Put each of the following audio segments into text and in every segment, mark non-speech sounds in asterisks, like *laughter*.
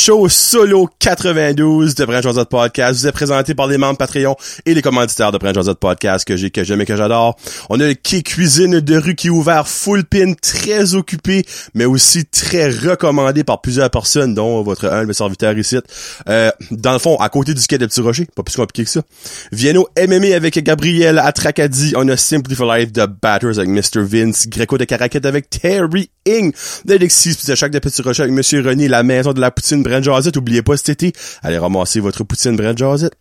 show solo 92 de Brand Josette Podcast. Vous est présenté par les membres Patreon et les commanditaires de Brand Josette Podcast que j'ai, que j'aime et que j'adore. On a le quai cuisine de rue qui est ouvert full pin, très occupé, mais aussi très recommandé par plusieurs personnes, dont votre humble serviteur ici. Euh, dans le fond, à côté du quai de Petit Rocher, pas plus compliqué que ça. Vienno MMA avec Gabriel Atracadi. On a Simply for Life de Batters avec Mr. Vince. Greco de Caracat avec Terry Ing. D'Alexis de chaque de Petit Rocher avec Monsieur René, la maison de la poutine Brand Josette. Oubliez pas cet été, allez ramasser votre poutine Brand Josette.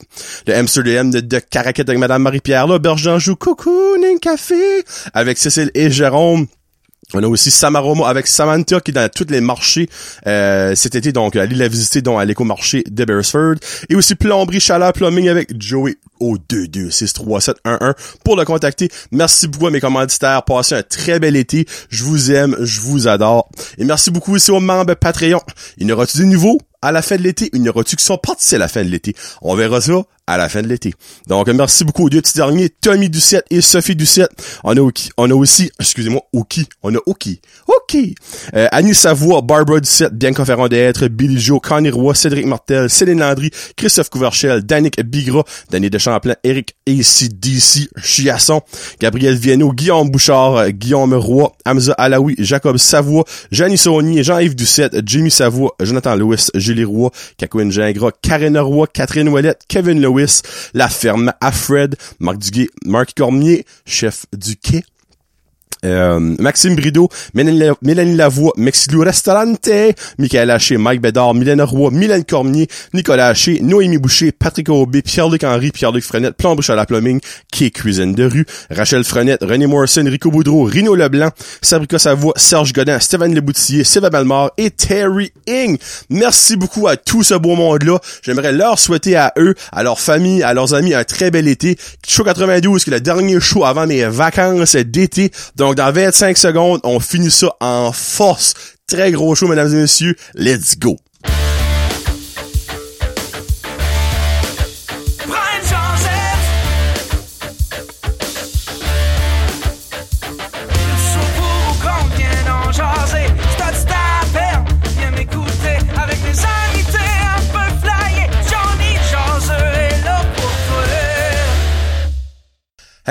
Le Amsterdam de, de Caracat avec Madame Marie-Pierre là. Berge coucou, café. Avec Cécile et Jérôme. On a aussi Samaromo avec Samantha qui est dans tous les marchés euh, cet été, donc allez la visiter donc à l'éco-marché de Beresford. Et aussi Plomberie Chaleur Plumbing avec Joey au 2263711 pour le contacter. Merci beaucoup à mes commanditaires. Passez un très bel été. Je vous aime, je vous adore. Et merci beaucoup aussi aux membres Patreon. Il y aura-tu des nouveaux à la fin de l'été? Il y aura-tu qui sont partis à la fin de l'été? On verra ça à la fin de l'été. Donc, merci beaucoup aux deux petits derniers, Tommy Doucette et Sophie Doucette. On a, on a aussi, excusez-moi, Oki. On a Oki. Oki. Euh, Annie Savoie, Barbara Doucette, Bianca Ferrand d'être, Billy Joe, Connie Roy, Cédric Martel, Céline Landry, Christophe Couverchel, Danick Bigra, Danny Deschamplain, Eric ACDC, Chiasson, Gabriel Vienno, Guillaume Bouchard, Guillaume Roy, Hamza Alaoui, Jacob Savoie, Jeannie Saunier, Jean-Yves Doucette, Jimmy Savoie, Jonathan Lewis, Julie Roy, Kakouine Gingras, Karen Roy, Catherine Ouellette, Kevin Lewis, La Ferme, Alfred, Marc Duguay, Marc Cormier, chef du quai, euh, Maxime Brideau, Mélanie, Lavoie, Mexilou Restaurante, Michael Haché, Mike Bédard, Mylène Roy, Mylène Cormier, Nicolas Haché, Noémie Boucher, Patrick Aubé, Pierre-Luc Henry, Pierre-Luc Frenette, Plombuche à la Plumbing, qui Cuisine de rue, Rachel Frenette, René Morrison, Rico Boudreau, Rino Leblanc, Sabrica Savoie, Serge Godin, Stéphane Leboutillier, Sylvain Balmar et Terry Ing. Merci beaucoup à tout ce beau monde-là. J'aimerais leur souhaiter à eux, à leur famille, à leurs amis un très bel été. Show 92, qui est le dernier show avant mes vacances d'été. Donc, dans 25 secondes, on finit ça en force. Très gros show, mesdames et messieurs. Let's go.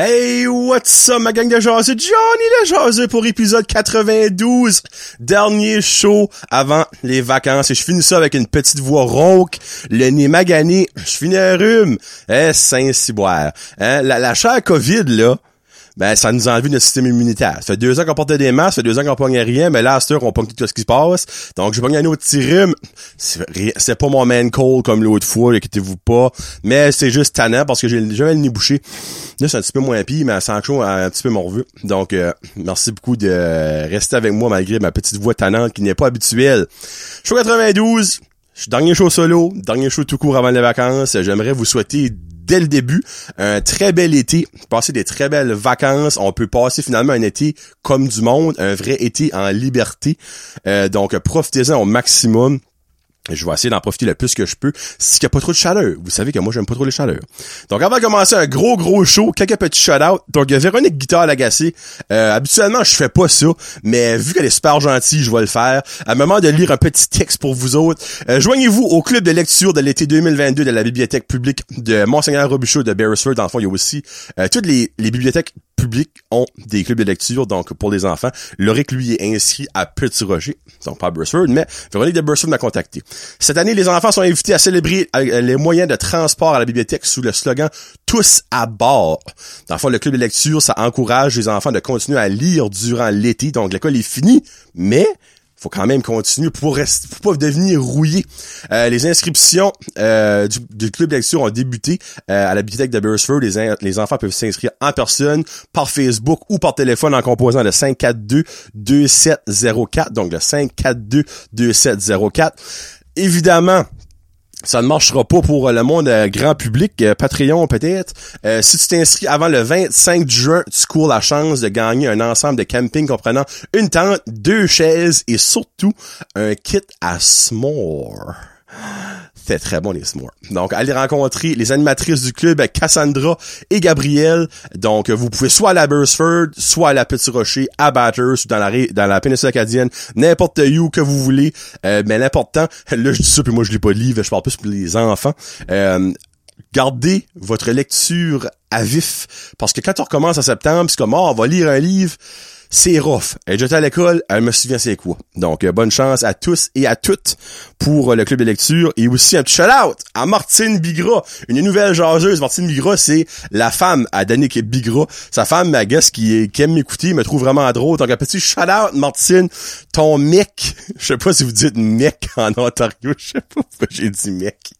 Hey, what's up, ma gang de jaseux? Johnny le jaseux pour épisode 92. Dernier show avant les vacances. Et je finis ça avec une petite voix rauque, le nez magané. Je finis un rhume. Eh, Saint-Ciboire. Hein, la, la COVID, là, ben, ça nous a enlevé notre système immunitaire. Ça fait deux ans qu'on portait des masques, ça fait deux ans qu'on pognait rien, mais là, à cette heure, on pogne tout ce qui se passe. Donc, j'ai pogné un autre petit. C'est pas mon man cold comme l'autre fois, inquiétez-vous pas. Mais c'est juste tannant parce que j'ai j'avais le nez bouché. Là, c'est un petit peu moins pire, mais sans chaud, un petit peu morveux. Donc, euh, merci beaucoup de rester avec moi malgré ma petite voix tannante qui n'est pas habituelle. Show 92, je suis dernier show solo, dernier show tout court avant les vacances. J'aimerais vous souhaiter dès le début un très bel été, passer des très belles vacances. On peut passer finalement un été comme du monde, un vrai été en liberté. Euh, donc profitez-en au maximum. Je vais essayer d'en profiter le plus que je peux. S'il n'y a pas trop de chaleur. Vous savez que moi, j'aime pas trop les chaleurs. Donc, avant de commencer un gros, gros show, quelques petits shout-out. Donc, Véronique Guitare Lagacé. Euh, habituellement, je fais pas ça. Mais vu qu'elle est super gentille, je vais le faire. À un moment de lire un petit texte pour vous autres. Euh, Joignez-vous au club de lecture de l'été 2022 de la bibliothèque publique de Monseigneur Robichaud de Beresford. Dans le fond, il y a aussi euh, toutes les, les bibliothèques publiques ont des clubs de lecture, donc pour les enfants. Loric, lui, est inscrit à Petit Roger, donc pas à mais Véronique de Beresford m'a contacté. Cette année, les enfants sont invités à célébrer euh, les moyens de transport à la bibliothèque sous le slogan « Tous à bord ». Dans le fond, le club de lecture, ça encourage les enfants de continuer à lire durant l'été, donc l'école est finie, mais faut quand même continuer pour rester, pour pas devenir rouillé. Euh, les inscriptions euh, du, du club de lecture ont débuté euh, à la bibliothèque de Beresford. Les enfants peuvent s'inscrire en personne, par Facebook ou par téléphone en composant le 542-2704. Donc le 542-2704. Évidemment, ça ne marchera pas pour euh, le monde euh, grand public, euh, Patreon peut-être. Euh, si tu t'inscris avant le 25 juin, tu cours la chance de gagner un ensemble de camping comprenant une tente, deux chaises et surtout un kit à s'more. C'était très bon les s'mores. Donc allez rencontrer les animatrices du club Cassandra et Gabrielle. Donc vous pouvez soit à la Bursford, soit à la Petit Rocher, à Batters ou dans la dans la péninsule acadienne, n'importe où que vous voulez. Euh, mais l'important, *laughs* là je dis ça puis moi je lis pas de livre, je parle plus pour les enfants. Euh, gardez votre lecture à vif parce que quand on recommence en septembre, c'est comme oh, on va lire un livre c'est rough. Elle est à l'école, elle me souvient c'est quoi. Donc, euh, bonne chance à tous et à toutes pour euh, le club de lecture. Et aussi un petit shout-out à Martine Bigra, une nouvelle jaseuse. Martine Bigra, c'est la femme à Danick Bigra. Sa femme, ma guest, qui, qui aime m'écouter, me trouve vraiment drôle. Donc, un petit shout-out, Martine. Ton mec, *laughs* je sais pas si vous dites mec en Ontario, *laughs* je sais pas pourquoi j'ai dit mec.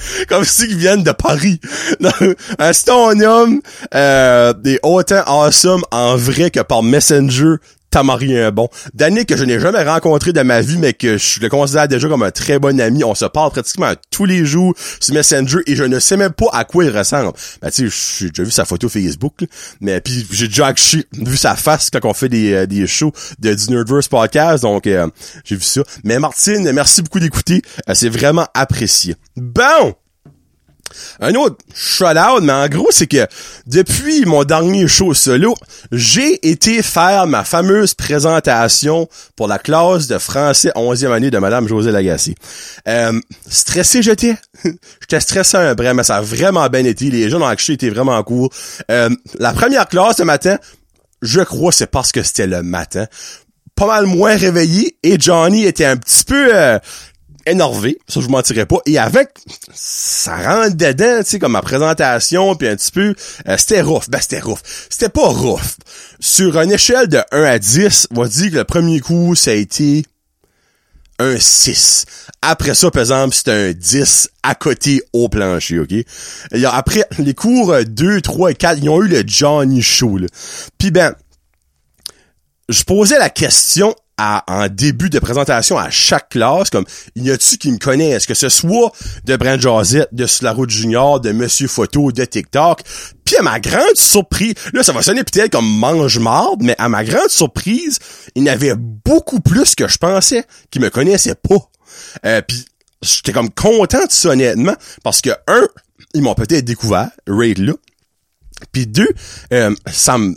*laughs* Comme si ils viennent de Paris. *laughs* un stonium euh, est autant awesome en vrai que par Messenger Tamari un bon. Danny que je n'ai jamais rencontré de ma vie, mais que je le considère déjà comme un très bon ami. On se parle pratiquement tous les jours sur Messenger et je ne sais même pas à quoi il ressemble. Ben, tu sais, j'ai déjà vu sa photo Facebook, mais puis j'ai déjà vu sa face quand on fait des, euh, des shows de du Nerdverse Podcast, donc euh, j'ai vu ça. Mais Martine, merci beaucoup d'écouter. Euh, c'est vraiment apprécié. Bon! Un autre shout-out, mais en gros, c'est que depuis mon dernier show solo, j'ai été faire ma fameuse présentation pour la classe de français 11e année de Madame José Lagacé. Euh, stressé j'étais. *laughs* j'étais stressé un brin, mais ça a vraiment bien été. Les gens ont étaient vraiment cool. Euh, la première classe ce matin, je crois c'est parce que c'était le matin pas mal moins réveillé et Johnny était un petit peu euh, énervé, ça je vous mentirais pas, et avec, ça rentre dedans, tu sais, comme ma présentation, puis un petit peu, euh, c'était rough, ben c'était rough, c'était pas rough. Sur une échelle de 1 à 10, on va dire que le premier coup, ça a été un 6. Après ça, par exemple, c'était un 10 à côté au plancher, OK? Et après, les cours 2, 3 et 4, ils ont eu le Johnny Show, là. Puis ben, je posais la question en début de présentation à chaque classe, comme, y a-tu qui me connaissent, que ce soit de Brand Josette, de Sur la route junior, de Monsieur Photo, de TikTok, puis à ma grande surprise, là, ça va sonner peut-être comme mange-marde, mais à ma grande surprise, il y avait beaucoup plus que je pensais qui me connaissaient pas. Euh, puis j'étais comme content de ça, honnêtement, parce que, un, ils m'ont peut-être découvert, Raid là, puis deux, euh, ça me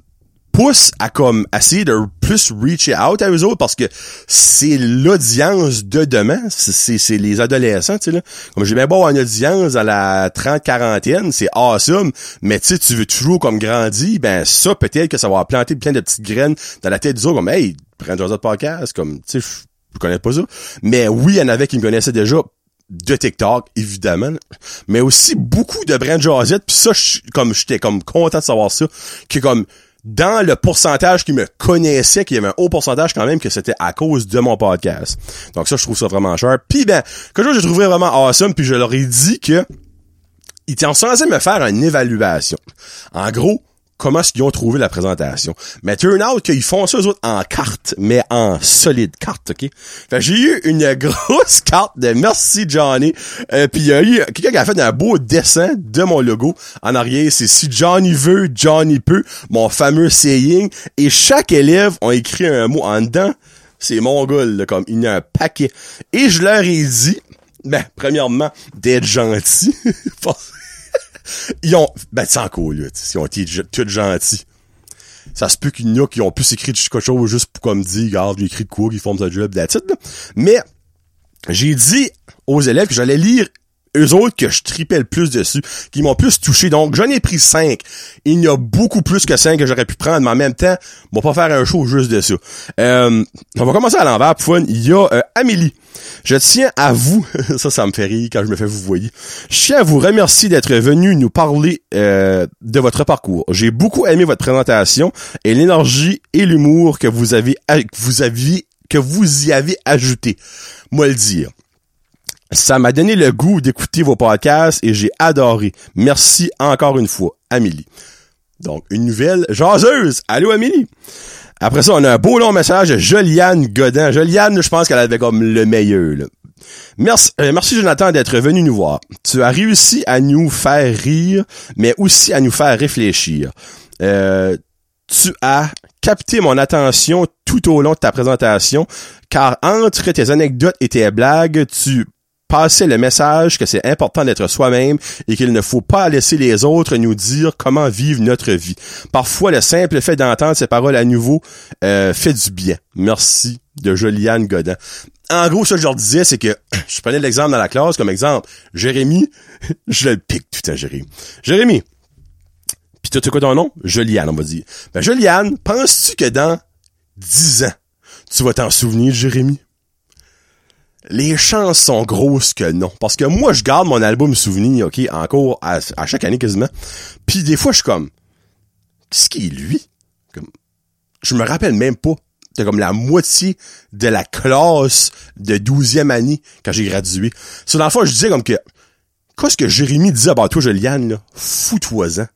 pousse à comme essayer de plus reach out à eux autres parce que c'est l'audience de demain, c'est les adolescents, tu sais là. Comme j'ai bien beau une audience à la 30 quarantaine, c'est awesome, mais tu sais tu veux toujours comme grandir, ben ça peut-être que ça va planter plein de petites graines dans la tête des autres comme hey, prends un autre podcast comme tu sais je connais pas ça. Mais oui, il y en avait qui me connaissaient déjà de TikTok, évidemment, mais aussi beaucoup de Brand Josette, puis ça, comme j'étais comme content de savoir ça, que comme dans le pourcentage qui me connaissait, qu'il y avait un haut pourcentage quand même que c'était à cause de mon podcast. Donc ça, je trouve ça vraiment cher. Puis ben, que je trouverais vraiment awesome, puis je leur ai dit que ils étaient censés me faire une évaluation. En gros, comment est-ce qu'ils ont trouvé la présentation. Mais turn out qu'ils font ça eux autres en carte, mais en solide carte, ok? Fait j'ai eu une *laughs* grosse carte de merci Johnny. Euh, puis il y a eu quelqu'un qui a fait un beau dessin de mon logo. En arrière, c'est si Johnny veut, Johnny peut, mon fameux saying. Et chaque élève a écrit un mot en dedans. C'est mon gars, comme il y a un paquet. Et je leur ai dit, ben, premièrement, d'être gentil. *laughs* ils ont, ben, encore, là, ils ont été tout gentils. Ça se peut qu'il y en a qui ont pu s'écrire quelque chose juste pour comme dire, regarde, j'ai écrit de quoi, qu'ils font sa job, that's Mais, j'ai dit aux élèves que j'allais lire eux autres que je tripais le plus dessus, qui m'ont plus touché. Donc, j'en ai pris cinq. Il y a beaucoup plus que cinq que j'aurais pu prendre, mais en même temps, on va pas faire un show juste de ça. Euh, on va commencer à l'envers. Il y a euh, Amélie. Je tiens à vous, *laughs* ça, ça me fait rire quand je me fais vous voyez. Je tiens à vous remercier d'être venu nous parler euh, de votre parcours. J'ai beaucoup aimé votre présentation et l'énergie et l'humour que vous avez, que vous aviez, que vous y avez ajouté. Moi le dire. Ça m'a donné le goût d'écouter vos podcasts et j'ai adoré. Merci encore une fois, Amélie. Donc, une nouvelle jaseuse. Allô, Amélie? Après ça, on a un beau long message de Joliane Godin. Joliane, je pense qu'elle avait comme le meilleur. Merci, euh, merci Jonathan d'être venu nous voir. Tu as réussi à nous faire rire, mais aussi à nous faire réfléchir. Euh, tu as capté mon attention tout au long de ta présentation, car entre tes anecdotes et tes blagues, tu passer le message que c'est important d'être soi-même et qu'il ne faut pas laisser les autres nous dire comment vivre notre vie. Parfois, le simple fait d'entendre ces paroles à nouveau euh, fait du bien. Merci de Joliane Godin. En gros, ce que je leur disais, c'est que *clears throat* je prenais l'exemple dans la classe comme exemple. Jérémy, *laughs* je le pique tout à Jérémy. Jérémy, puis tu quoi ton nom? Joliane, on va dire. Ben, Joliane, penses-tu que dans 10 ans, tu vas t'en souvenir, Jérémy? Les chances sont grosses que non. Parce que moi, je garde mon album souvenir, OK, encore à, à chaque année quasiment. Puis des fois, je suis comme, qu'est-ce qui est lui? Comme, je me rappelle même pas. C'était comme la moitié de la classe de 12e année quand j'ai gradué. Sur la fois, je disais comme que, qu'est-ce que Jérémy disait à toi, Juliane? Fous-toi-en.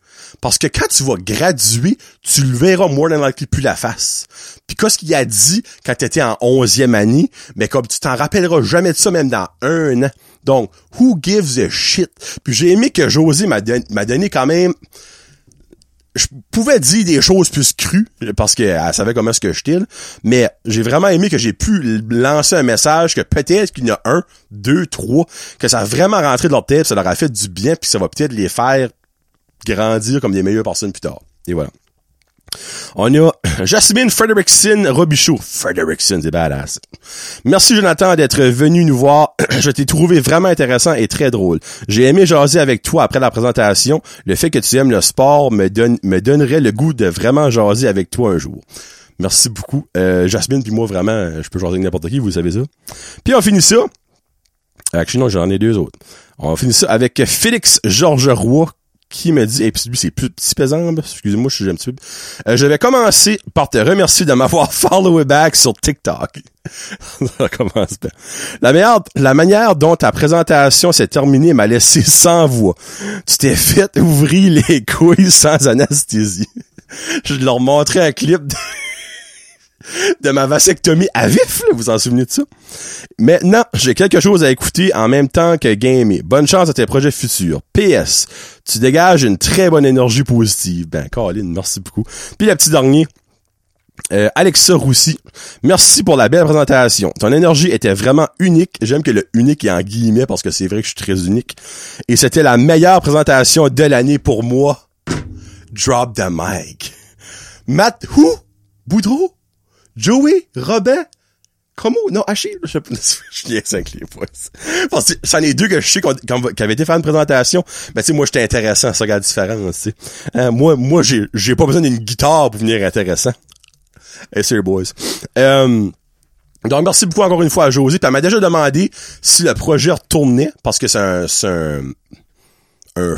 Parce que quand tu vas graduer, tu le verras more than likely plus la face. Puis qu'est-ce qu'il a dit quand tu étais en onzième année, mais comme tu t'en rappelleras jamais de ça même dans un an. Donc, who gives a shit? Puis j'ai aimé que José m'a donné quand même je pouvais dire des choses plus crues parce qu'elle savait comment est-ce que je tire, mais j'ai vraiment aimé que j'ai pu lancer un message que peut-être qu'il y en a un, deux, trois, que ça a vraiment rentré de leur tête, ça leur a fait du bien, puis ça va peut-être les faire grandir comme des meilleures personnes plus tard. Et voilà. On a *coughs* Jasmine Frederickson Robichaud. Frederickson, c'est badass. Merci Jonathan d'être venu nous voir. *coughs* Je t'ai trouvé vraiment intéressant et très drôle. J'ai aimé jaser avec toi après la présentation. Le fait que tu aimes le sport me, donne, me donnerait le goût de vraiment jaser avec toi un jour. Merci beaucoup. Euh, Jasmine puis moi vraiment, je peux jaser avec n'importe qui, vous savez ça. Puis on finit ça. Actuellement, j'en ai deux autres. On finit ça avec Félix Georges qui me dit, et puis lui c'est plus petit pesant, excusez-moi, je suis un. Euh, je vais commencer par te remercier de m'avoir *laughs* followé back sur TikTok. *laughs* Ça commence bien. La meilleure, la manière dont ta présentation s'est terminée m'a laissé sans voix. Tu t'es fait ouvrir les *laughs* couilles sans anesthésie. je leur montrais un clip de ma vasectomie à vif, là, vous en souvenez de ça? Maintenant, j'ai quelque chose à écouter en même temps que gamer. Bonne chance à tes projets futurs. PS, tu dégages une très bonne énergie positive. Ben, Colin, merci beaucoup. Puis le petit dernier, euh, Alexa Roussi, merci pour la belle présentation. Ton énergie était vraiment unique. J'aime que le unique est en guillemets parce que c'est vrai que je suis très unique. Et c'était la meilleure présentation de l'année pour moi. Drop the mic. Matt Who? Boudreau? Joey, Robin, Non, Achille, je *laughs* je avec les Parce que c'en est deux que je sais qu'on, qui avaient été faire une présentation. Mais tu sais, moi, j'étais intéressant, ça regarde différent, tu sais. Hein, moi, moi, j'ai, pas besoin d'une guitare pour venir intéressant. Et c'est boys. Euh, donc, merci beaucoup encore une fois à Josie. Puis elle m'a déjà demandé si le projet retournait, parce que c'est un, c'est un, un,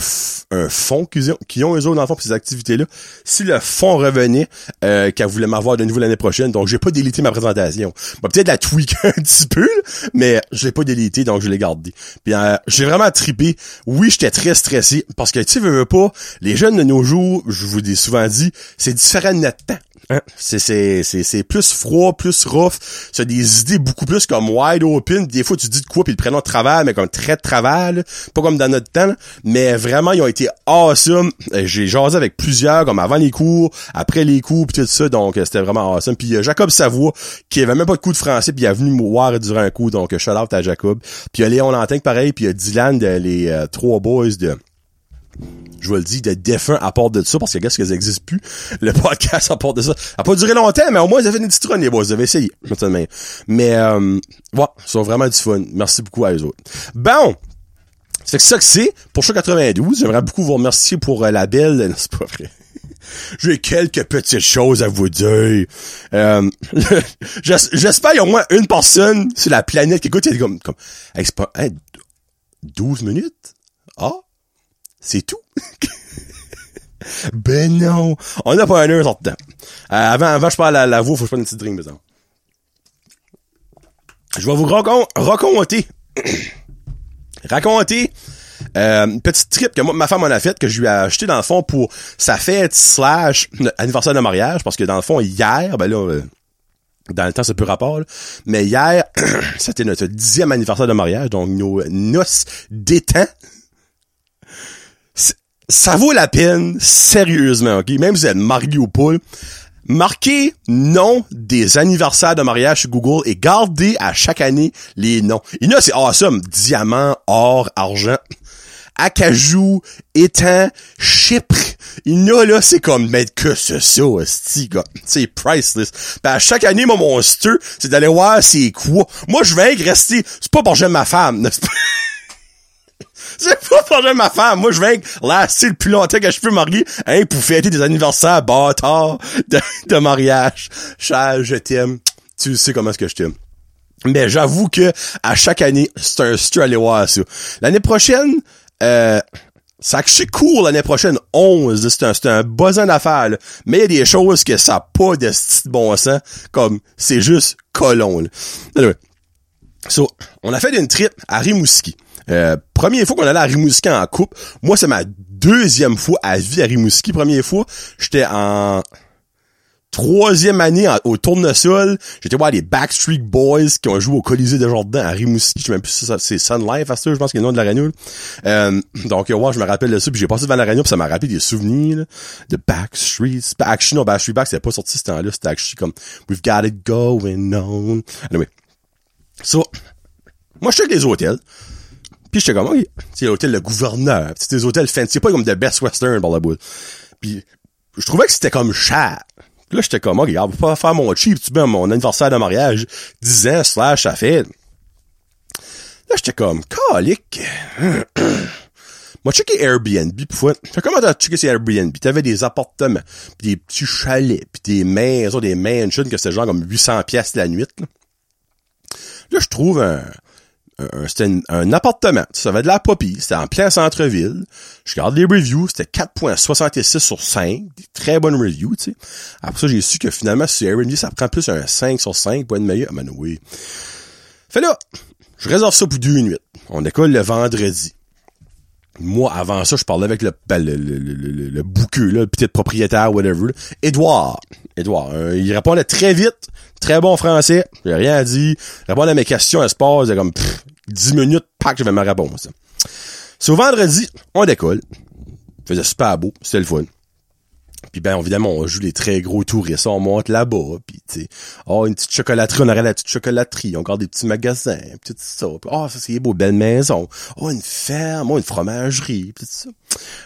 un fonds qu'ils ont, qu'ils ont eux autres fond pour ces activités-là. Si le fonds revenait, euh, qu'elle voulait m'avoir de nouveau l'année prochaine, donc j'ai pas délité ma présentation. Peut-être la tweak *laughs* un petit peu, mais je l'ai pas délité, donc je l'ai gardé. Puis euh, j'ai vraiment trippé. Oui, j'étais très stressé, parce que tu veux, pas, les jeunes de nos jours, je vous ai souvent dit, c'est différent de notre temps. C'est, c'est, c'est, c'est plus froid, plus rough. C'est des idées beaucoup plus comme wide open. Des fois, tu dis de quoi, puis le prénom de travail, mais comme très de travail. Pas comme dans notre temps. Mais vraiment, ils ont été awesome. Euh, j'ai jasé avec plusieurs, comme avant les cours, après les cours, puis tout ça. Donc, euh, c'était vraiment awesome. Puis euh, Jacob Savoie, qui avait même pas de coup de français, puis il est venu me voir durant un coup. Donc, shout out à Jacob. Puis il y a Léon Lantin, pareil. Puis il y a Dylan, de, les trois boys de je vous le dis, de défunt à part de ça, parce que qu'est-ce que ça existe plus, le *laughs* podcast à part de ça. Ça a pas duré longtemps, mais au moins, ça fait une petite run, les boys. Vous avez essayé. Mais, euh, ils sont vraiment du fun. Merci beaucoup à eux autres. Bon! C'est que ça que c'est. Pour show 92, j'aimerais beaucoup vous remercier pour euh, la belle... *laughs* c'est pas vrai. J'ai quelques petites choses à vous dire. Euh, *laughs* J'espère qu'il y a au moins une personne sur la planète qui écoute, c'est comme, comme, pas, 12 minutes? Ah? C'est tout. ben non. On n'a pas un heure temps. Euh, avant, avant, je parle à la voix, faut que je prenne une petite drink, besoin. Je vais vous raconter. *coughs* raconter. Euh, une petite trip que ma femme en a faite, que je lui ai acheté dans le fond pour sa fête slash anniversaire de mariage, parce que dans le fond, hier, ben là, euh, dans le temps, c'est peu rapport, mais hier, *coughs* c'était notre dixième anniversaire de mariage, donc nos noces d'étang ça vaut la peine, sérieusement, ok? Même si vous êtes marié ou pas, Marquez nom des anniversaires de mariage sur Google et gardez à chaque année les noms. Il y en a, c'est awesome. Diamant, or, argent, acajou, étang, chypre. Il y en a, là, c'est comme, mais que c'est ça. C'est priceless. Pis à chaque année, mon monster, c'est d'aller voir c'est quoi. Moi, je vais rester, c'est pas pour j'aime ma femme. *laughs* c'est pas- C'est j'aime ma femme. Moi, je vais lasser le plus longtemps que je peux marier, hein, pour fêter des anniversaires bâtards de, de mariage. Cher, je t'aime. Tu sais comment est-ce que je t'aime. Mais j'avoue que à chaque année, c'est un stu aller voir ça. L'année prochaine, euh, ça c'est cool l'année prochaine, 11, c'est un, c'est un d'affaires, là. Mais il y a des choses que ça a pas de bon sens, comme c'est juste colon, là. Anyway. So, on a fait une trip à Rimouski. Euh, première fois qu'on allait à Rimouski en couple. Moi, c'est ma deuxième fois à vie à Rimouski. Première fois, j'étais en troisième année en- au tournesol. J'étais voir les Backstreet Boys qui ont joué au Colisée de Jordan à Rimouski. Je sais même plus si c'est Sun Life à je pense que c'est le nom de là. Euh, donc, euh, ouais, je me rappelle de ça. Puis j'ai passé devant l'arena puis ça m'a rappelé des souvenirs là, de Backstreet. Ba- Actually, non, Backstreet Back, c'était pas sorti ce temps-là. C'était actually comme We've got it going on. Anyway. So, moi, je suis avec les hôtels. Puis j'étais comme, ok, c'est l'hôtel Le Gouverneur. C'est des hôtels fancy, c'est pas comme de Best Western par la boule. Puis je trouvais que c'était comme cher. Là, j'étais comme, ok, on va pas faire mon cheap, tu mets mon anniversaire de mariage, 10 ans, slash, ça fait. Là, j'étais comme, calique. *clears throat* Moi, checké Airbnb, pis fois. Comment t'as checké ces Airbnb? T'avais des appartements, pis des petits chalets, pis des maisons, des mansions, que c'était genre comme 800 pièces la nuit, là. Là, je trouve un, un, c'était un, appartement. Ça avait de la poppy. C'était en plein centre-ville. Je regarde les reviews. C'était 4.66 sur 5. Des très bonnes reviews, tu sais. Après ça, j'ai su que finalement, sur Airbnb, ça prend plus un 5 sur 5 pour être meilleur. Ah, ben oui. Fait là, je réserve ça pour deux nuits. On décolle le vendredi. Moi, avant ça, je parlais avec le, ben, le, le, le, le, bouqueux, le petit propriétaire, whatever. là. Édouard. Édouard. euh, il répondait très vite, très bon français. J'ai rien dit. Il répondait à mes questions à sport. C'est comme pff, 10 minutes, pack, j'avais ma réponse. Au vendredi, on décolle. Faisait super beau, c'était le fun. Puis ben évidemment, on joue les très gros touristes, on monte là-bas, puis tu sais, oh une petite chocolaterie, on aurait la petite chocolaterie, on regarde des petits magasins, puis tout ça. Puis, oh ça c'est beau, belle maison. Oh une ferme, oh une fromagerie, puis tout ça.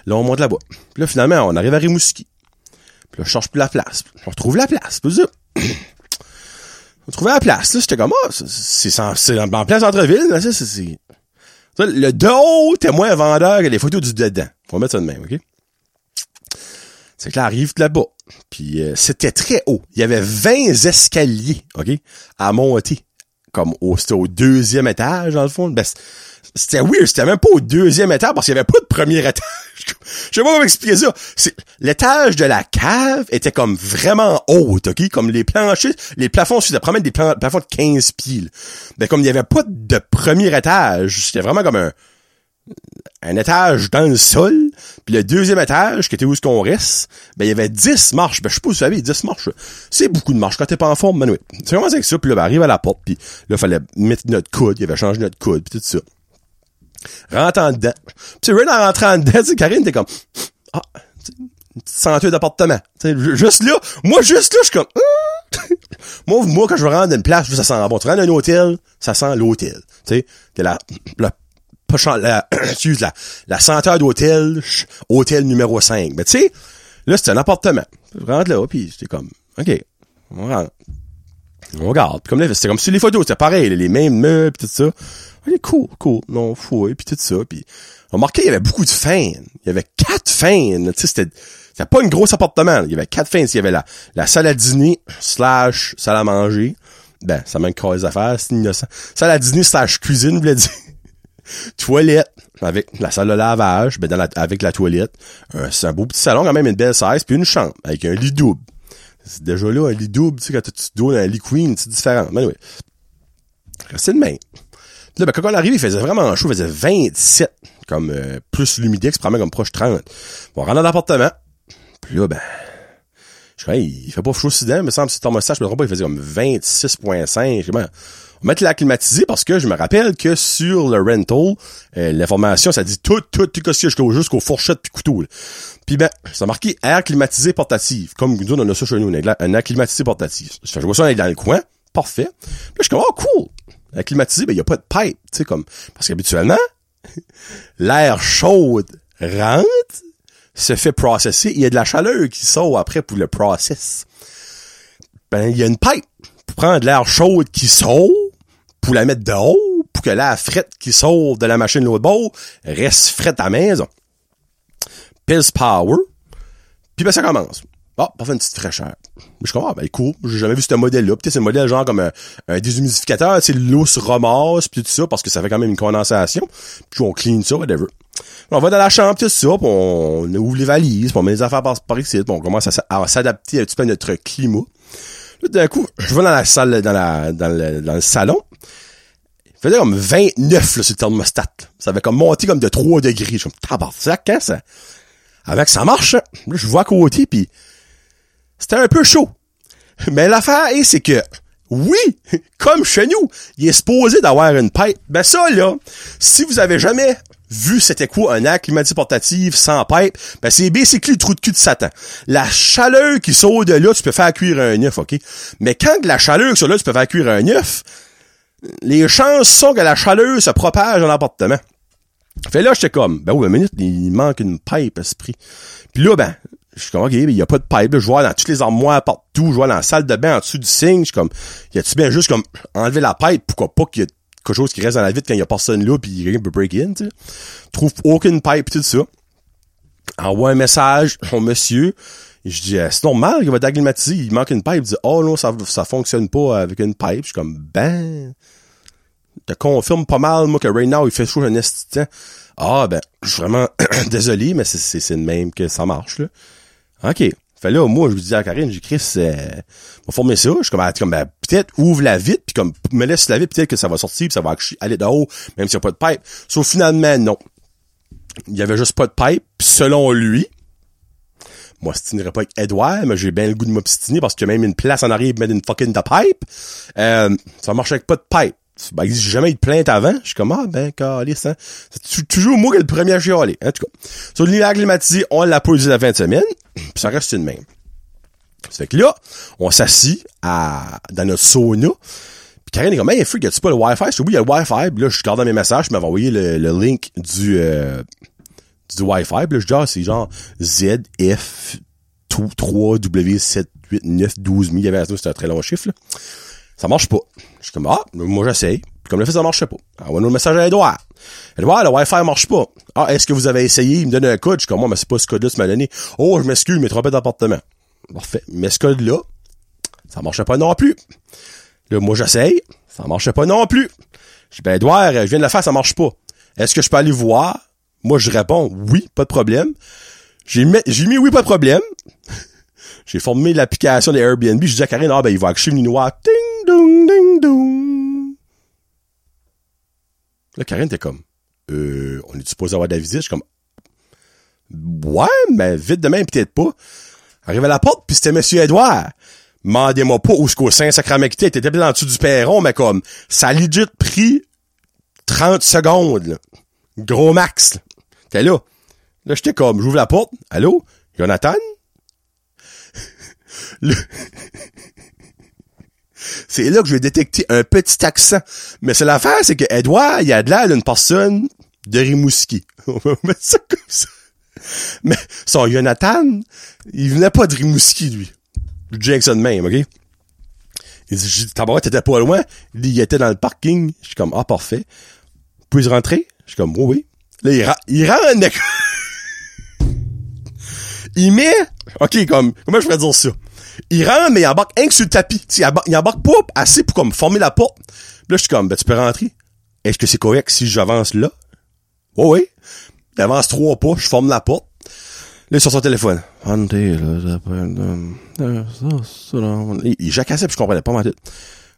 Là on monte là-bas. Puis là finalement, on arrive à Rimouski. Là je cherche plus la place. On retrouve la place, puis ça. *coughs* On la place, là, j'étais comme oh, c'est en plein centre-ville, là, ça c'est le de était moins vendeur que les photos du dedans. Va mettre ça de même, OK? C'est que là, arrive là-bas. Puis euh, c'était très haut. Il y avait 20 escaliers, OK? À monter. Comme au, c'était au deuxième étage, dans le fond. Ben, c'était weird. C'était même pas au deuxième étage parce qu'il y avait pas de premier étage. Je sais pas comment expliquer ça. L'étage de la cave était comme vraiment haut, OK? Comme les planchers, les plafonds, c'était probablement des plafonds de 15 pieds. là. Ben, comme il y avait pas de premier étage, c'était vraiment comme un, un étage dans le sol, puis le deuxième étage, qui était où est-ce qu'on reste, ben, il y avait 10 marches. Ben, je sais pas si vous savez, 10 marches, c'est beaucoup de marches quand t'es pas en forme, oui. C'est commencé avec ça, puis là, ben, arrive à la porte, puis là, fallait mettre notre coude, il avait changé notre coude, puis tout ça. Rentre en dedans. Puis Ren en rentrant dedans, tu sais, Karine, t'es comme, ah, une petite senteur d'appartement. Juste là, moi, juste là, je suis comme, Hum! *laughs* moi, moi, quand je rentre dans une place, ça sent bon. Tu rentres dans un hôtel, ça sent l'hôtel. Tu sais, t'es la, la, la, *coughs* excuse, la, la senteur d'hôtel, hôtel numéro 5. Mais tu sais, là, c'est un appartement. Je rentre là, puis j'étais comme, OK, on rentre. On regarde. Puis comme là, c'était comme sur les photos, c'était pareil, les mêmes meubles, tout ça. Ok, cool, cool. Non, fouille, puis tout ça. Puis on remarquait, il y avait beaucoup de fans. Il y avait quatre fans. Tu sais, c'était, c'était pas une grosse appartement. là. Il y avait quatre fans. Il y avait la, la salle à dîner slash salle à manger. Ben, ça manque quoi les affaires, c'est innocent. Salle à dîner slash cuisine, voulais dire. *laughs* toilette avec la salle de lavage, ben dans la- avec la toilette. Un- c'est un beau petit salon, quand même, une belle size, puis une chambre avec un lit double. C'est déjà là, un lit double, tu sais, quand tu donnes un lit queen, c'est différent. Mais oui. C'est de même. Là, ben, quand on est arrivé, il faisait vraiment chaud, il faisait 27, comme euh, plus l'humidex, probablement comme proche 30. Bon, on rentre dans l'appartement. Puis là, ben, je crois, il fait pas chaud dedans, mais semble que c'est thermostat, je me trompe pas, il faisait comme 26.5. Je sais pas, mettre l'air climatisé parce que je me rappelle que sur le rental, euh, l'information, ça dit tout, tout, tout, jusqu'au, jusqu'aux fourchettes puis couteaux. là. Puis ben, ça marqué air climatisé portatif. Comme nous, on a ça chez nous, un air- climatisé portatif. Je vois ça dans le coin. Parfait. Puis là, je suis comme, oh, cool. Air climatisé, ben, il y a pas de pipe, tu sais, comme, parce qu'habituellement, *laughs* l'air chaud rentre, se fait processer, il y a de la chaleur qui sort après pour le process. Ben, il y a une pipe pour prendre l'air chaud qui sort, pour la mettre dehors, pour que l'air fret qui sort de la machine de l'autre bord reste fret à la maison. Pills Power. Puis ben, ça commence. Ah, parfait une petite fraîcheur. Je comme, ah, ben, cool. J'ai jamais vu ce modèle-là. Peut-être c'est un modèle genre comme un, un déshumidificateur, tu sais, l'eau se ramasse, puis tout ça, parce que ça fait quand même une condensation. Puis on clean ça, whatever. On va dans la chambre, tout ça, puis on ouvre les valises, puis on met les affaires par, par ici, puis on commence à, s'adapter un petit peu à notre climat. Là, d'un coup, je vais dans la salle, dans la, dans le, dans le salon. Il faisait comme 29, là, sur le thermostat. Ça avait comme monté comme de 3 degrés. Je suis comme, quand ça? Avec ça marche, hein? Là, je vois à côté, puis c'était un peu chaud. Mais l'affaire est, c'est que, oui, comme chez nous, il est supposé d'avoir une pipe. Ben ça, là, si vous avez jamais vu c'était quoi un air climatisé portatif sans pipe, ben c'est basically le trou de cul de Satan. La chaleur qui sort de là, tu peux faire cuire un œuf, OK? Mais quand la chaleur qui sort là, tu peux faire cuire un œuf, les chances sont que la chaleur se propage dans l'appartement. Fait là, j'étais comme, ben oui, une minute, il manque une pipe, esprit. Puis là, ben, je suis comme, ok, il y a pas de pipe, là, je vois dans toutes les armoires partout, je vois dans la salle de bain en dessous du signe, je suis comme, y a-tu bien juste comme enlever la pipe, pourquoi pas qu'il y ait quelque chose qui reste dans la vitre quand il y a personne là, puis quelqu'un peut break in, tu sais. Trouve aucune pipe, tout ça. Envoie un message au monsieur. Je dis, euh, c'est normal qu'il va t'acclimatiser, il manque une pipe. Il dit, oh non, ça, ça fonctionne pas avec une pipe. Je suis comme, ben, te confirme pas mal, moi, que right now, il fait chaud un temps. Ah, ben, je suis vraiment *clears throat* désolé, mais c'est, c'est, c'est de même que ça marche, là. OK. Fait là, moi, je lui dis à Karine, j'ai Chris, euh, va former ça. Je suis comme, ah, comme ben, peut-être ouvre la vitre, puis comme, me laisse la vitre, peut-être que ça va sortir, puis ça va aller dehors, même s'il n'y a pas de pipe. Sauf finalement, non. Il y avait juste pas de pipe, puis selon lui, moi, stinerais pas avec Edouard, mais j'ai bien le goût de m'obstiner parce qu'il y a même une place en arrière pour mettre une fucking de pipe. Euh, ça marche avec pas de pipe. Ben, j'ai jamais eu de plainte avant. Je suis comme, ah, ben, calice, hein. C'est tou- toujours moi qui est le premier à chialer. En tout cas. Sur l'hiver climatisé, on l'a utilisé la fin de semaine. Puis ça reste une même. Ça fait que là, on s'assit à, dans notre sauna. Puis Karine est comme, hey, freak, y'a-tu pas le Wi-Fi? Je oui, y a le Wi-Fi. Puis là, je regarde dans mes messages, je m'avais envoyé le, le link du, euh, du Wi-Fi. Puis là, je dis, ah, c'est genre ZF 3 W 7 8 9 12 000. Il y avait un très long chiffre, là. Ça marche pas. Je suis comme, ah, moi, j'essaye. Puis comme le fait, ça marchait pas. Envoie-nous le message à Edouard. Edouard, le Wi-Fi marche pas. Ah, est-ce que vous avez essayé? Il me donne un code. Je suis comme, moi, mais c'est pas ce code-là tu m'as donné. Oh, je m'excuse, mais trompé d'appartement. Parfait. Mais ce code-là, ça marchait pas non plus. Là, moi, j'essaye. Ça marchait pas non plus. Je dis, ben, Edouard, je viens de le faire, ça marche pas. Est-ce que je peux aller voir? Moi, je réponds, oui, pas de problème. J'ai mis, j'ai mis oui, pas de problème. J'ai formé l'application des Airbnb. Je dis à Karine, ah, ben, il va accoucher le noir. Ding, dong, ding, dong. Là, Karine était comme, euh, on est supposé avoir de la visite? Je suis comme, ouais, mais vite demain, peut-être pas. Arrive à la porte, puis c'était Monsieur Edouard. Mandez-moi pas où ce qu'au Saint-Sacrament était. T'étais en dessous du perron, mais comme, ça a legit pris 30 secondes, là. Gros max. T'es là. Là, j'étais comme, j'ouvre la porte. Allô? Jonathan? *laughs* C'est là que je vais détecter un petit accent. Mais c'est l'affaire, c'est que Edouard, il a de l'air d'une personne de Rimouski. *laughs* On va mettre ça comme ça. Mais son Jonathan, il venait pas de Rimouski, lui. De même, OK? Il dit, tabarouette, t'étais pas loin. Il il était dans le parking. Je suis comme, ah, parfait. Puis-je rentrer? Je suis comme, oui, oui. Là, il, ra- il rentre, *laughs* il met, ok, comme, comment je pourrais dire ça? Il rentre, mais il embarque un que sur le tapis. Tu sais, il embarque, il embarque pas assez pour comme former la porte. Puis là, je suis comme, ben, tu peux rentrer. Est-ce que c'est correct si j'avance là? Oui, oui. Il avance trois pas, je forme la porte. Là, sur son téléphone. Euh. Il, il jacassait, puis je comprenais pas ma tête.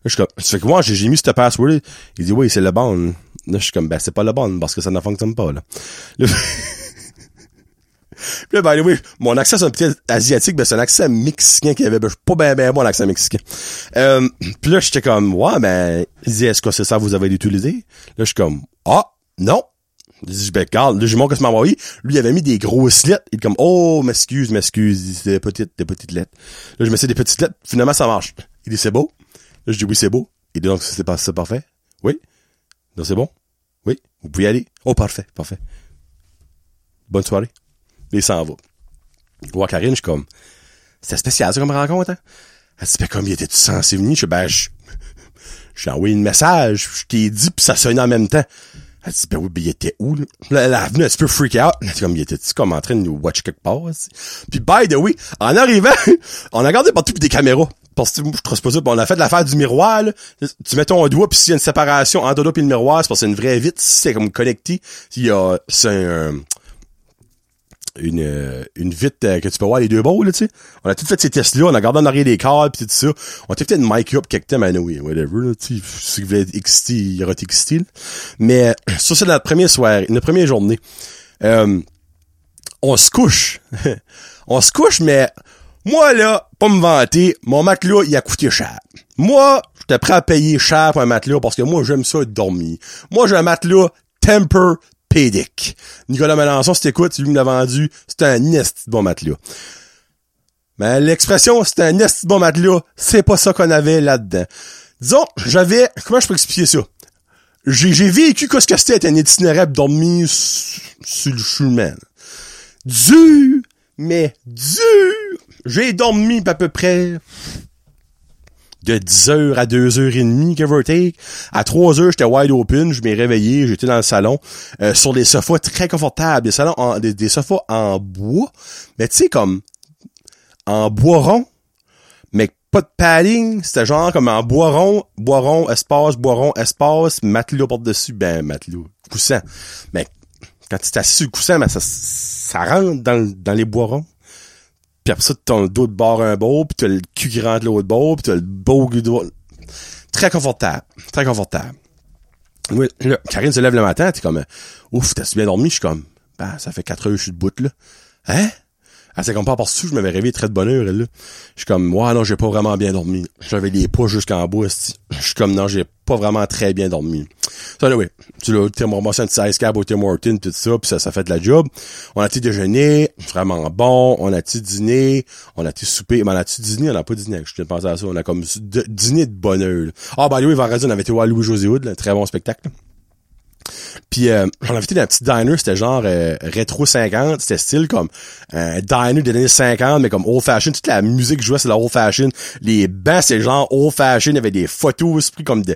Je suis comme, que moi, j'ai mis ce password Il dit, oui, c'est le bon. Là, je suis comme, ben, c'est pas le bon, parce que ça ne fonctionne pas. Là, *laughs* Puis là, by the way, mon accent, c'est un petit asiatique, ben, c'est un accent mexicain qu'il avait. Ben, je pas ben, ben bon, l'accent mexicain. Euh, puis là, j'étais comme, ouais, ben, il dit, est-ce que c'est ça que vous avez utilisé? Là, je suis comme, ah, non. Je dis, ben, regarde, là, j'ai mon que m'a. Lui, il avait mis des grosses lettres. Il est comme, oh, m'excuse, m'excuse. C'est des petites, des petites lettres. Là, je me suis des petites lettres. Finalement, ça marche. Il dit, c'est beau. Là, je dis, oui, c'est beau. Il dit, donc, c'est pas, parfait. Oui. Donc, c'est bon. Oui. Vous pouvez y aller. Oh, parfait, parfait. Bonne soirée. Il s'en va. Je vois Karine, je suis comme, c'était spécial, ça, comme rencontre, hein? Elle dit, ben, comme, il était-tu censé venir? Je dis, ben, je, j'ai envoyé un message, je t'ai dit, puis ça sonnait en même temps. Elle dit, ben oui, ben il était où, là? Elle est venue un petit peu freak out. Elle dit, comme, il était-tu comme en train de nous watch quelque part? Puis, by the way, en arrivant, *laughs* on a regardé partout pis des caméras. Parce que je trouve pas ça. On a fait l'affaire du miroir, là. Tu mets ton doigt, puis s'il y a une séparation entre le doigt et le miroir, c'est parce que c'est une vraie vitre. C'est comme connecté, il y a, c'est un, une, euh, une vitre euh, que tu peux voir les deux bords, là, tu sais. On a tout fait ces tests-là, on a gardé en arrière des câbles pis tout ça. On a peut-être mic up quelque temps, mais oui, whatever, là, tu sais. Si vous voulez être excité, il y aura été excité, là. Mais, ça, c'est notre première soirée, notre première journée. Euh, on se couche. *laughs* on se couche, mais moi, là, pas me vanter, mon matelas, il a coûté cher. Moi, j'étais prêt à payer cher pour un matelas parce que moi, j'aime ça dormir. Moi, j'ai un matelas Temper Nicolas Melançon, si t'écoutes, c'est lui qui me l'a vendu, c'est un nest bon matelas. Mais l'expression c'est un nest bon matelas, c'est pas ça qu'on avait là-dedans. Disons, j'avais, comment je peux expliquer ça? J'ai, vécu que ce que c'était un itinéraire dormi sur le chemin. Dur, mais dur. J'ai dormi à peu près de 10 heures à 2 heures et demie, give or take. À 3 heures, j'étais wide open, je m'ai réveillé, j'étais dans le salon, euh, sur des sofas très confortables, des salons en, des, des sofas en bois, mais tu sais, comme, en bois rond, mais pas de padding, c'était genre comme en bois rond, bois rond, espace, bois rond, espace, matelot par-dessus, ben, matelot, coussin. Mais, quand tu t'assis le coussin, ben, ça, ça rentre dans, dans les bois ronds. Puis après ça, t'as le dos de bord un beau, puis t'as le cul qui rentre l'autre bord, puis t'as le beau de Très confortable. Très confortable. Oui, là, Karine se lève le matin, t'es comme, ouf, t'as bien dormi? Je suis comme, ben, ça fait quatre heures que je suis debout, là. Hein? Elle s'est comme pas par je m'avais réveillé très de bonne heure, là. Je suis comme, ouais, non, j'ai pas vraiment bien dormi. J'avais les pas jusqu'en bas, Je suis comme, non, j'ai pas vraiment très bien dormi. Ça, oui. Tu l'as, t'es ramassé un petit ice au Tim Hortons tout ça, pis ça, ça fait de la job. On a-tu déjeuné, vraiment bon. On a-tu dîné, on a-tu souper? Mais on a-tu dîné, on a pas dîné. Je pensé à ça. On a comme dîné de bonne heure, Ah, bah, oui, vendredi, on avait été voir Louis-José très bon spectacle. Puis euh, avait été dans un petit diner, c'était genre euh, rétro 50, c'était style comme un diner des années 50, mais comme old fashion. Toute la musique jouait, c'est la old fashion. Les bancs, c'est genre old fashion. Il y avait des photos, puis comme de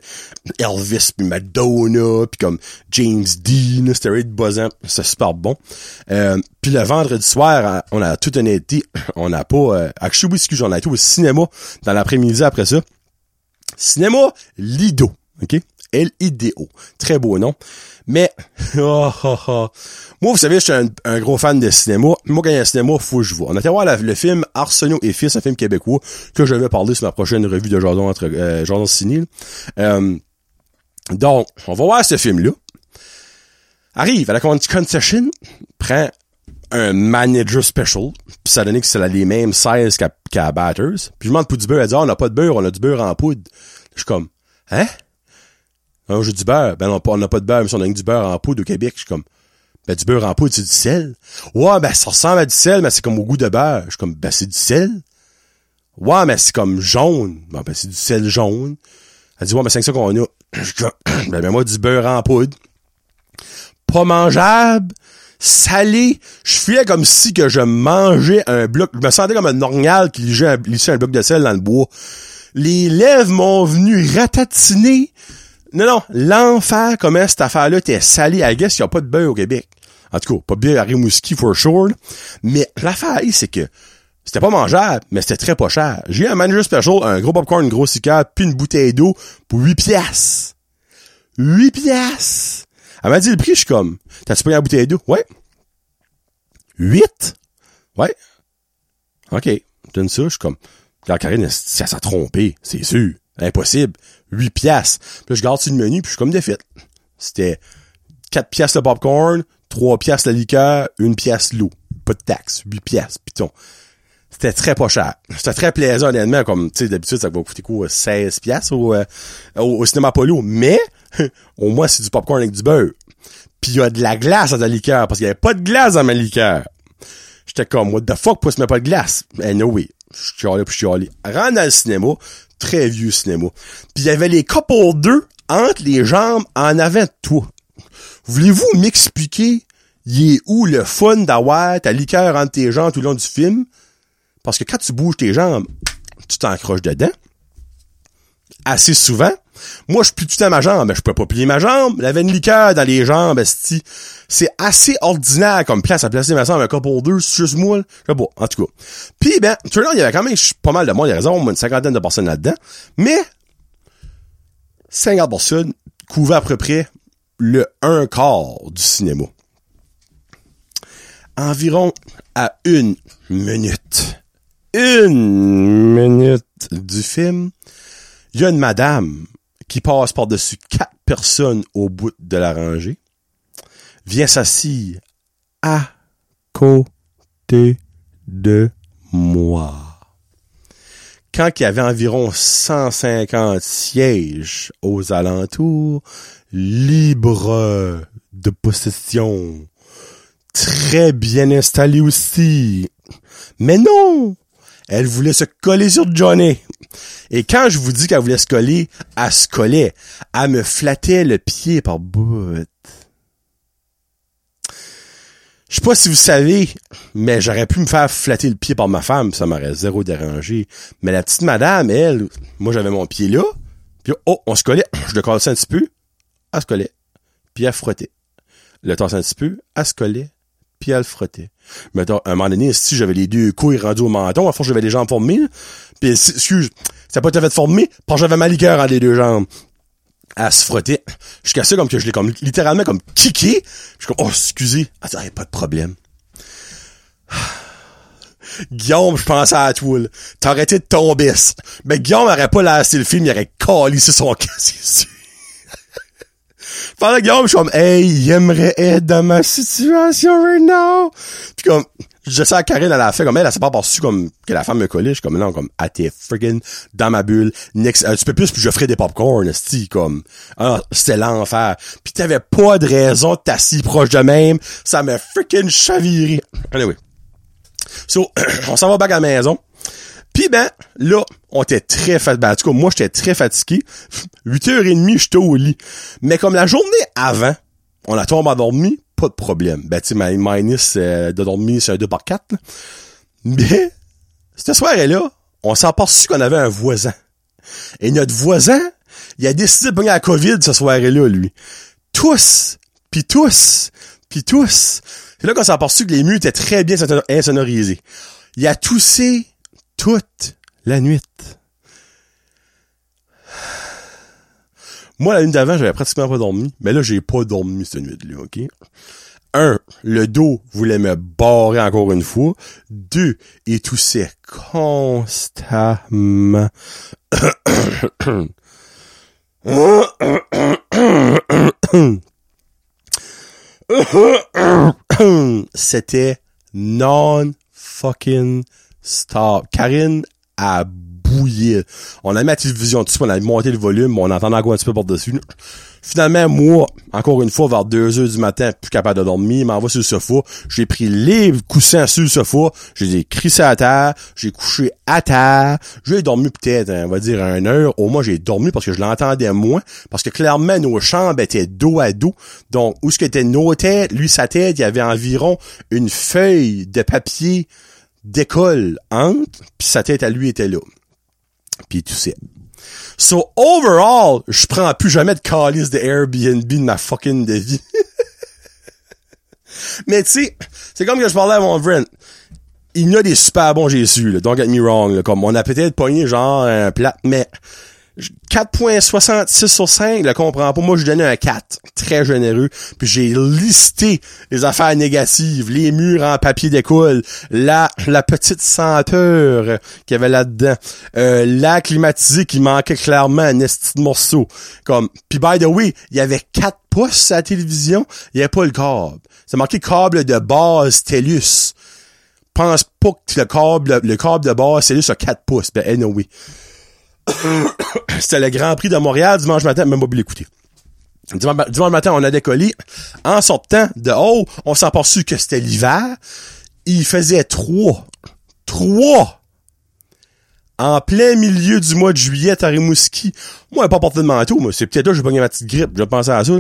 Elvis, puis Madonna, puis comme James Dean, c'était really buzzant. C'était super bon. Euh, puis le vendredi soir, on a tout honnêteté, *coughs* on n'a pas... Euh, actually, oui, excuse, on a été au cinéma dans l'après-midi après ça. Cinéma Lido, OK? L-I-D-O. Très beau nom. Mais, *laughs* oh, oh, oh. moi, vous savez, je suis un, gros fan de cinéma. Moi, quand il y a un cinéma, faut que je vois. On a été voir le film Arsenault et Fils, un film québécois, que je vais parler sur ma prochaine revue de Jordan entre euh, Jordan. Euh, donc, on va voir ce film-là. Arrive à la concession, prend un manager special, puis ça donnait que c'est les mêmes size qu'à qu Batters. Puis je demande pour du beurre, elle dit, ah, on n'a pas de beurre, on a du beurre en poudre. Je suis comme, hein? Non, j'ai du beurre. Ben on n'a pas de beurre, mais si on a du beurre en poudre au Québec, je suis comme, ben du beurre en poudre, c'est du sel? Ouais, ben ça ressemble à du sel, mais c'est comme au goût de beurre. Je suis comme, ben c'est du sel? Ouais, mais c'est comme jaune. Ben, ben c'est du sel jaune. Elle dit, ouais, mais c'est ça qu'on a. *coughs* *coughs* Ben, ben moi, du beurre en poudre. Pas mangeable salé. Je fuyais comme si que je mangeais un bloc. Je me sentais comme un orgnal qui lichait un, un bloc de sel dans le bois. Les lèvres m'ont venu ratatiner. Non, non, l'enfer, comment cette affaire-là était salée. I guess qu'il n'y a pas de beurre au Québec. En tout cas, pas de beurre à Rimouski, for sure. Mais l'affaire, c'est que c'était pas mangeable, mais c'était très pas cher. J'ai eu un manager special, un gros popcorn, une grosse cicade, puis une bouteille d'eau pour 8 piastres. 8 piastres! Elle m'a dit le prix, je suis comme, t'as-tu pris la bouteille d'eau? Ouais. 8? Ouais. OK. Donne ça, je suis comme, la Karine, ça s'est trompé, c'est sûr. Impossible. 8 piastres. Puis je garde sur le menu, puis je suis comme défaite. C'était 4 piastres de popcorn, 3 piastres de liqueur, 1 piastre l'eau. pas de taxes, 8 pièces, piton. C'était très pas cher. C'était très plaisant, honnêtement, comme, tu sais, d'habitude, ça va coûter quoi, 16 pièces au, euh, au, au cinéma Polo. Mais, *laughs* au moins, c'est du popcorn avec du beurre. Puis il y a de la glace dans la liqueur, parce qu'il y avait pas de glace dans ma liqueur. J'étais comme, what the fuck, pourquoi tu mets pas de glace? Anyway, je chialais puis je chialais. Rentre dans le cinéma, très vieux cinéma. Puis il y avait les couple 2 entre les jambes en avant de toi. Voulez-vous m'expliquer, il est où le fun d'avoir ta liqueur entre tes jambes tout le long du film? Parce que quand tu bouges tes jambes, tu t'encroches dedans. Assez souvent. Moi, je plie tout à ma jambe, je peux pas plier ma jambe. Il avait une liqueur dans les jambes. C'est assez ordinaire comme place à placer ma jambe un couple deux, c'est juste moi, je sais pas, en tout cas. Puis, ben, vois, il y avait quand même pas mal de monde, il y a raison, une cinquantaine de personnes là-dedans. Mais, 50 personnes couvaient à peu près le un quart du cinéma. Environ à une minute. Une minute du film, il y a une madame qui passe par-dessus quatre personnes au bout de la rangée, vient s'assire à côté de moi. Quand il y avait environ 150 sièges aux alentours, libres de possession, très bien installés aussi. Mais non! Elle voulait se coller sur Johnny. Et quand je vous dis qu'elle voulait se coller, elle se collait. Elle me flattait le pied par bout. Je sais pas si vous savez, mais j'aurais pu me faire flatter le pied par ma femme, ça m'aurait zéro dérangé. Mais la petite madame, elle, moi j'avais mon pied là, puis oh, on se collait, je le cassais un petit peu, elle se collait, puis elle frottait. Le tassait un petit peu, elle se collait, puis elle frottait. Mais à un moment donné, si j'avais les deux couilles rendues au menton, à force j'avais les jambes formées, puis excuse, ça pas été fait formé, j'avais ma liqueur entre les deux jambes. Elle se frottait. Je cassais comme que je l'ai comme littéralement comme kické. Je suis comme, oh, excusez. Dit, Ah, pas de problème. *sighs* Guillaume, je pensais à toi. T'aurais arrêté de tomber. Mais Guillaume aurait pas lancé le film, il aurait calissé son *laughs* casier dessus. Pendant que Guillaume, je suis comme, hey, il aimerait être dans ma situation right now. Puis comme, je sais à Karine, elle a fait comme elle, elle s'est pas aperçue comme que la femme me collait. Je suis comme, non, comme, ah, t'es friggin' dans ma bulle. Next, un petit peu plus, puis je ferais des popcorn, esti, comme, ah, c'était l'enfer. Puis t'avais pas de raison de t'assis proche de même. Ça m'a freaking chaviré. Anyway. So, *clears throat* on s'en va back à la maison. Puis ben, là, on était très fatigué. Ben, en tout cas, moi, j'étais très fatigué. 8h30, j'étais au lit. Mais comme la journée avant, on a tombé endormi, pas de problème. Ben, tu sais, ma minus euh, de dormir, c'est un 2 par 4. là. Mais, cette soirée-là, on s'est aperçu qu'on avait un voisin. Et notre voisin, il a décidé de prendre la COVID cette soirée-là, lui. Tous, puis tous, puis tous. C'est là qu'on s'est aperçu que les murs étaient très bien sonor- insonorisés. Il a toussé toute la nuit. Moi, la nuit d'avant, j'avais pratiquement pas dormi. Mais là, j'ai pas dormi cette nuit-là, OK? Un, le dos voulait me barrer encore une fois. Deux, il toussait constamment. *coughs* C'était non fucking stop. Karine a bouillé. On a mis la télévision dessus, on a monté le volume, on entendait encore un petit peu par-dessus. Finalement, moi, encore une fois, vers 2 heures du matin, plus capable de dormir, m'envoie sur le sofa. J'ai pris les coussins sur le sofa, je les ai crissés à terre, j'ai couché à terre, j'ai dormi peut-être, on va dire, une heure. Au moins, j'ai dormi parce que je l'entendais moins, parce que clairement, nos chambres étaient dos à dos. Donc, où ce que était nos têtes, lui, sa tête, il y avait environ une feuille de papier d'école entre, puis sa tête à lui était là. Puis tout ça. So, overall, je prends plus jamais de calice de Airbnb de ma fucking de vie. *laughs* Mais tu sais, c'est comme que je parlais à mon friend. Il y a des super bons Jésus, là, don't get me wrong. Là, comme on a peut-être pogné genre un plat, mais 4.66 sur 5, le comprends pas. Moi, je donnais un 4. Très généreux. Puis j'ai listé les affaires négatives, les murs en papier d'école, la, la petite senteur qu'il y avait là-dedans, euh, la climatisée qui manquait clairement un esti de morceau. Comme, puis by the way, il y avait 4 pouces à la télévision, il n'y avait pas le câble. C'est marqué câble de base TELUS. pense pas que le câble, le, câble de base, juste sur 4 pouces. Ben, anyway. *coughs* C'était le Grand Prix de Montréal dimanche matin, même pas pu l'écouter. Dimanche, matin, on a décollé. En sortant de haut, on s'est aperçu que c'était l'hiver. Il faisait 3. 3 en plein milieu du mois de juillet à Rimouski. Moi, pas porté de manteau, mais c'est peut-être là que j'ai pogné ma petite grippe. Je pensais à ça.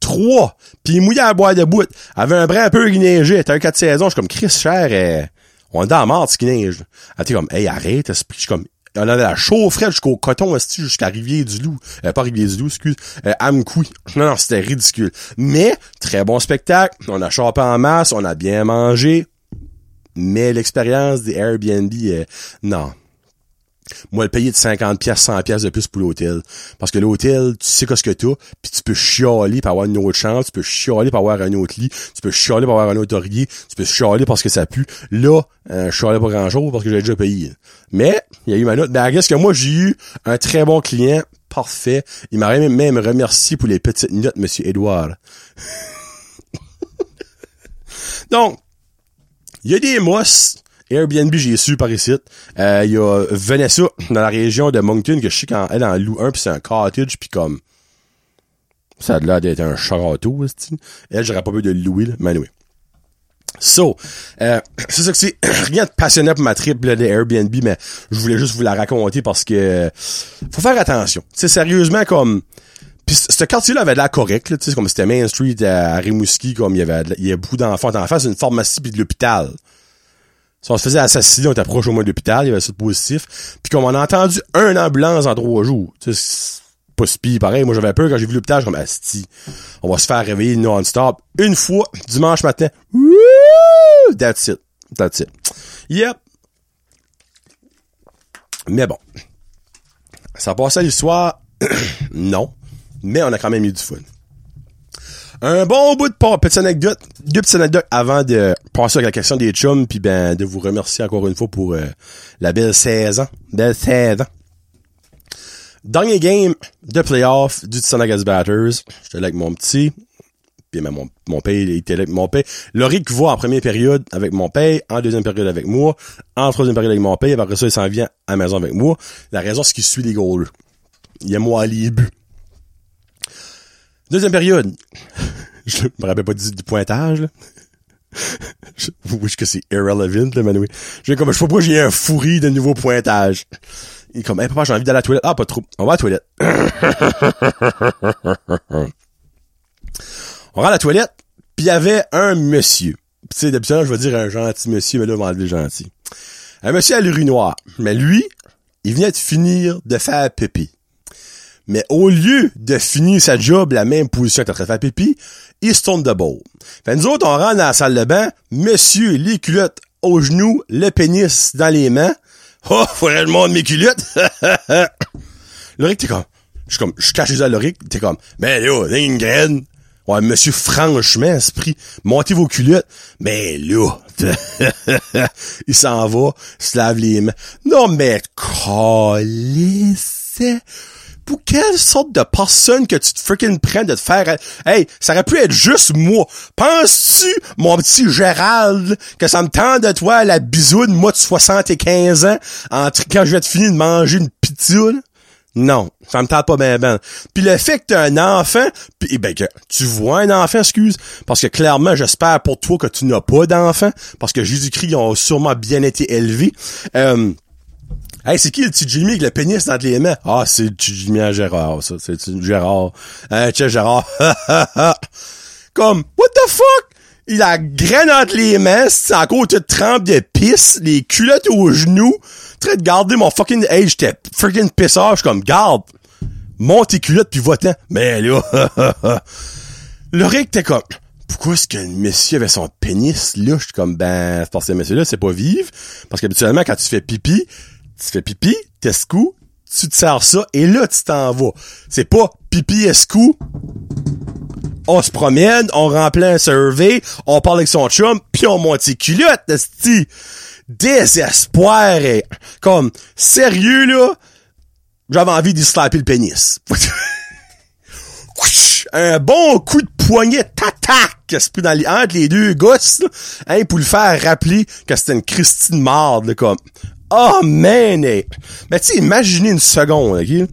Trois. Puis il mouillait à boire de bout. Avait un brin un peu qui. C'était un 4 saisons. Je suis comme, Chris, cher, euh, on est dans la mort, ce qui neige. Elle était comme, hey, arrête. Je suis comme, on avait la chaufferette jusqu'au coton, jusqu'à Rivière-du-Loup? Euh, pas Rivière-du-Loup, excuse. Euh, Amkoui. Non, non, c'était ridicule. Mais, très bon spectacle. On a chopé en masse. On a bien mangé. Mais l'expérience des Airbnb, euh, non. Moi, le payer de 50 pièces, 100 pièces de plus pour l'hôtel. Parce que l'hôtel, tu sais qu'est-ce que t'as, puis tu peux chialer pour avoir une autre chambre, tu peux chialer pour avoir un autre lit, tu peux chialer pour avoir un autre oreiller, tu peux chialer parce que ça pue. Là, euh, je chialais pas grand-chose parce que j'ai déjà payé. Mais, il y a eu ma note. Ben, qu'est-ce que moi, j'ai eu un très bon client, parfait. Il m'a même remercié pour les petites notes, Monsieur Edouard. *laughs* Donc, il y a des mosses. Airbnb, j'ai su par ici. Euh, il y a Vanessa dans la région de Moncton que je sais quand elle en loue un puis c'est un cottage puis comme ça a l'air d'être un château, Elle, j'aurais pas pu de louer, là, mais anyway. So, euh, c'est ça que c'est *clears throat* rien de passionnant pour ma trip là, de Airbnb, mais je voulais juste vous la raconter parce que faut faire attention. C'est sérieusement comme puis ce quartier-là avait de la correct, tu sais, comme c'était Main Street à, Rimouski, comme il y avait, il y a beaucoup d'enfants en face, une pharmacie puis de l'hôpital. Si on se faisait assassiner, on était proche au moins de l'hôpital, il y avait ça de positif. Puis comme on a entendu un ambulance en trois jours, tu sais, pas si pareil. Moi, j'avais peur quand j'ai vu l'hôpital, comme, asti, on va se faire réveiller non-stop. Une fois, dimanche matin, wouh, that's it, that's it. Yep. Mais bon. Ça passait l'histoire? *coughs* non mais on a quand même eu du fun. Un bon bout de petite anecdote, deux petites anecdotes avant de passer à la question des chums, puis ben de vous remercier encore une fois pour euh, la belle saison. Belle saison. Dernier game de playoff du Tsanagas Batters. J'étais là avec mon petit. Puis ben, mon, mon père, il était là avec mon père. Loric voit en première période avec mon père, en deuxième période avec moi, en troisième période avec mon père, et après ça, il s'en vient à la maison avec moi. La raison, c'est qu'il suit les goals. Il aime moi les buts. Deuxième période. *laughs* je me rappelle pas du, pointage, là. je, oui, que c'est irrelevant, là, mais oui. J'ai comme, je sais pas pourquoi j'ai un fourri de nouveau pointage. Il est comme, hey, papa, j'ai envie d'aller à la toilette. Ah, pas trop. On va à la toilette. *laughs* on va à la toilette, puis il y avait un monsieur. Tu sais, d'habitude, je vais dire un gentil monsieur, mais là, on va enlever gentil. Un monsieur à l'urinoir. Mais lui, il venait de finir de faire pipi. Mais au lieu de finir sa job la même position que fait pipi, il se tourne de beau. Fait nous autres, on rentre dans la salle de bain, monsieur, les culottes aux genoux, le pénis dans les mains. Oh, faudrait le monde mes culottes. *coughs* Loric, t'es comme, je suis comme, je cache les Loric, t'es comme, ben là, t'es une graine. Ouais, monsieur, franchement, esprit, montez vos culottes. Mais là, *laughs* il s'en va, se lave les mains. Non, mais, calisse pour quelle sorte de personne que tu te freaking prends de te faire... Hey, ça aurait pu être juste moi. Penses-tu, mon petit Gérald, que ça me tente de toi la bisoune, moi de 75 ans, entre quand je vais te finir de manger une pizza, Non, ça me tente pas bien ben. Puis le fait que t'as un enfant, puis eh ben que tu vois un enfant, excuse, parce que clairement, j'espère pour toi que tu n'as pas d'enfant, parce que Jésus-Christ ont sûrement bien été élevés. Euh, Hey, c'est qui le petit Jimmy avec le pénis dans les mains? Ah, c'est Jimmy à Gérard, ça. C'est Gérard. Hein, tiens, Gérard. *laughs* Comme, what the fuck? Il a graine entre les mains, c'est encore toute trempe de pisse, les culottes aux genoux. Train de garder mon fucking hey, j'étais freaking pisseur, je suis comme, garde, monte tes culottes puis va-t'en. Mais là, *laughs* le Rick t'es comme, pourquoi est-ce que le monsieur avait son pénis là? Je suis comme, ben, c'est parce que monsieur-là, c'est pas vivre. Parce qu'habituellement, quand tu fais pipi, tu fais pipi, t'escou, tu te sers ça, et là, tu t'en vas. C'est pas pipi escou, on se promène, on remplit un survey, on parle avec son chum, puis on monte ses culottes, esti. Désespoir, et, comme, sérieux, là, j'avais envie d'y slapper le pénis. *laughs* un bon coup de poignet, tac qui a se pris dans les, entre les deux gosses, là, hein, pour le faire rappeler que c'était une Christine marde, là, comme, oh man. Mais tu sais, imaginez une seconde, ok?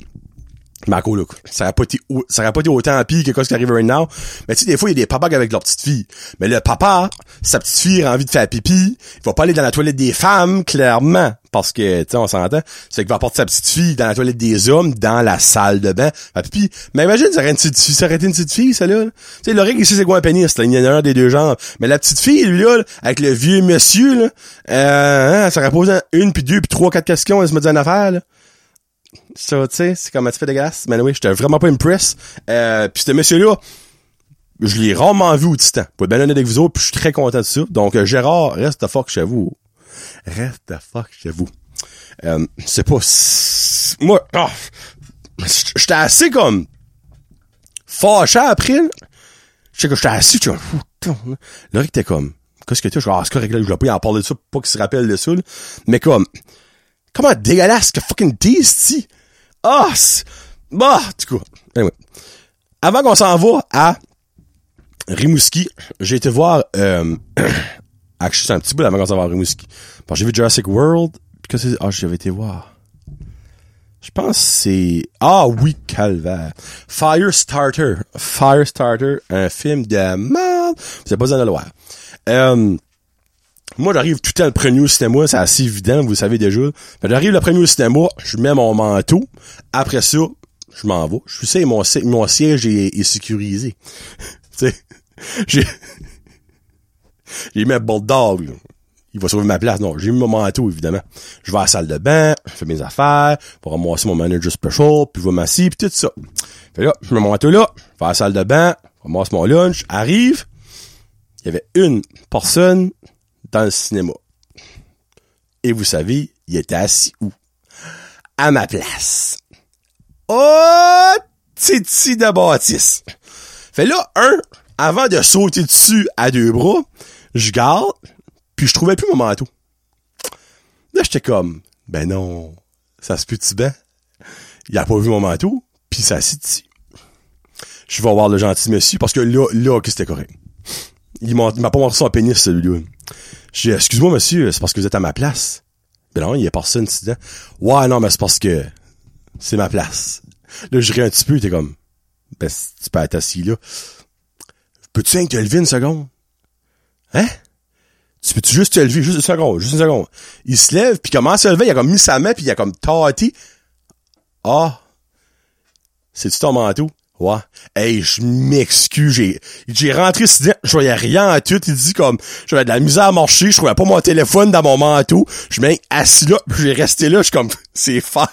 Marco, là, ça aurait pas été, ça aurait pas été autant pire que ce qui arrive right now. Mais tu sais, des fois, il y a des papas avec leur petite fille. Mais le papa, sa petite fille a envie de faire pipi, il va pas aller dans la toilette des femmes, clairement. Parce que, tu sais, on s'entend. C'est qu'il va apporter sa petite fille dans la toilette des hommes, dans la salle de bain. Faire pipi. Mais imagine, ça aurait, une petite été une petite fille, ça là. Tu sais, l'oreille ici, c'est quoi un pénis, là? Il y en a un des deux genres. Mais la petite fille, lui, là, avec le vieux monsieur, là, euh, hein, ça aurait posé une, puis deux, puis trois, quatre questions, elle se me dit une affaire, là. Ça, tu sais, c'est comme un petit peu dégueulasse. Mais oui, j'étais vraiment pas impress. Euh, puis ce monsieur-là, je l'ai rarement vu au titan. Pour être bien honnête avec vous autres, puis je suis très content de ça. Donc, euh, Gérard, reste the fuck chez vous. Reste the fuck chez vous. Euh, c'est pas... Moi, ah, j'étais assez comme... Fâché après. Je sais que j'étais assis, tu vois, putain, était comme... Qu'est-ce que tu as? Ah, c'est correct, je vais pas en parler de ça, pas qu'il se rappelle de ça. Mais comme... Comment dégueulasse que fucking tasty! Ah! Bah! Du coup. Avant qu'on s'en va à Rimouski, j'ai été voir, euh, *clears throat* actually, c'est un petit bout avant qu'on s'en va que j'ai vu Jurassic World, puis que c'est, ah, j'avais été voir. Je pense que c'est, ah oui, calvaire. Firestarter. Firestarter, un film de. Vous avez pas besoin de le voir. Euh, moi, j'arrive tout le temps le premier au cinéma, c'est assez évident, vous le savez déjà. J'arrive le premier au cinéma, je mets mon manteau. Après ça, je m'en vais. Je sais, mon, mon siège est, est sécurisé. *laughs* tu sais, j'ai, j'ai mis un bulldog. Il va sauver ma place. Non, j'ai mis mon manteau, évidemment. Je vais à la salle de bain, je fais mes affaires, pour ramasser mon manager special, puis je vais m'asseoir, puis tout ça. Fait là, je mets mon manteau là, je vais à la salle de bain, ramasse mon lunch, arrive, il y avait une personne dans le cinéma. Et vous savez, il était assis où? À ma place. Oh, titi de bâtisse. Fait là, un, avant de sauter dessus à deux bras, je garde, puis je trouvais plus mon manteau. Là, j'étais comme, ben non, ça se peut-tu bien? Il a pas vu mon manteau, puis ça s'est dessus. Je vais voir le gentil monsieur, parce que là, là, que c'était correct. Il m'a pas montré son pénis, celui-là. J'ai dit, excuse-moi, monsieur, c'est parce que vous êtes à ma place. Ben non, il y a personne dedans. Ouais, non, mais c'est parce que c'est ma place. Là, je ris un petit peu, t'es comme, ben, tu peux être assis là. Peux-tu te lever une seconde? Hein? Tu peux-tu juste te lever, juste une seconde, juste une seconde. Il se lève, puis commence à se lever, il a comme mis sa main, puis il a comme tâté. Ah! C'est-tu ton manteau? Ouais. Hey, je m'excuse, j'ai, j'ai rentré je voyais rien à tout, il dit comme, j'avais de la misère à marcher, je trouvais pas mon téléphone dans mon manteau, je m'ai assis là, j'ai resté là, je suis comme, *laughs* c'est faire,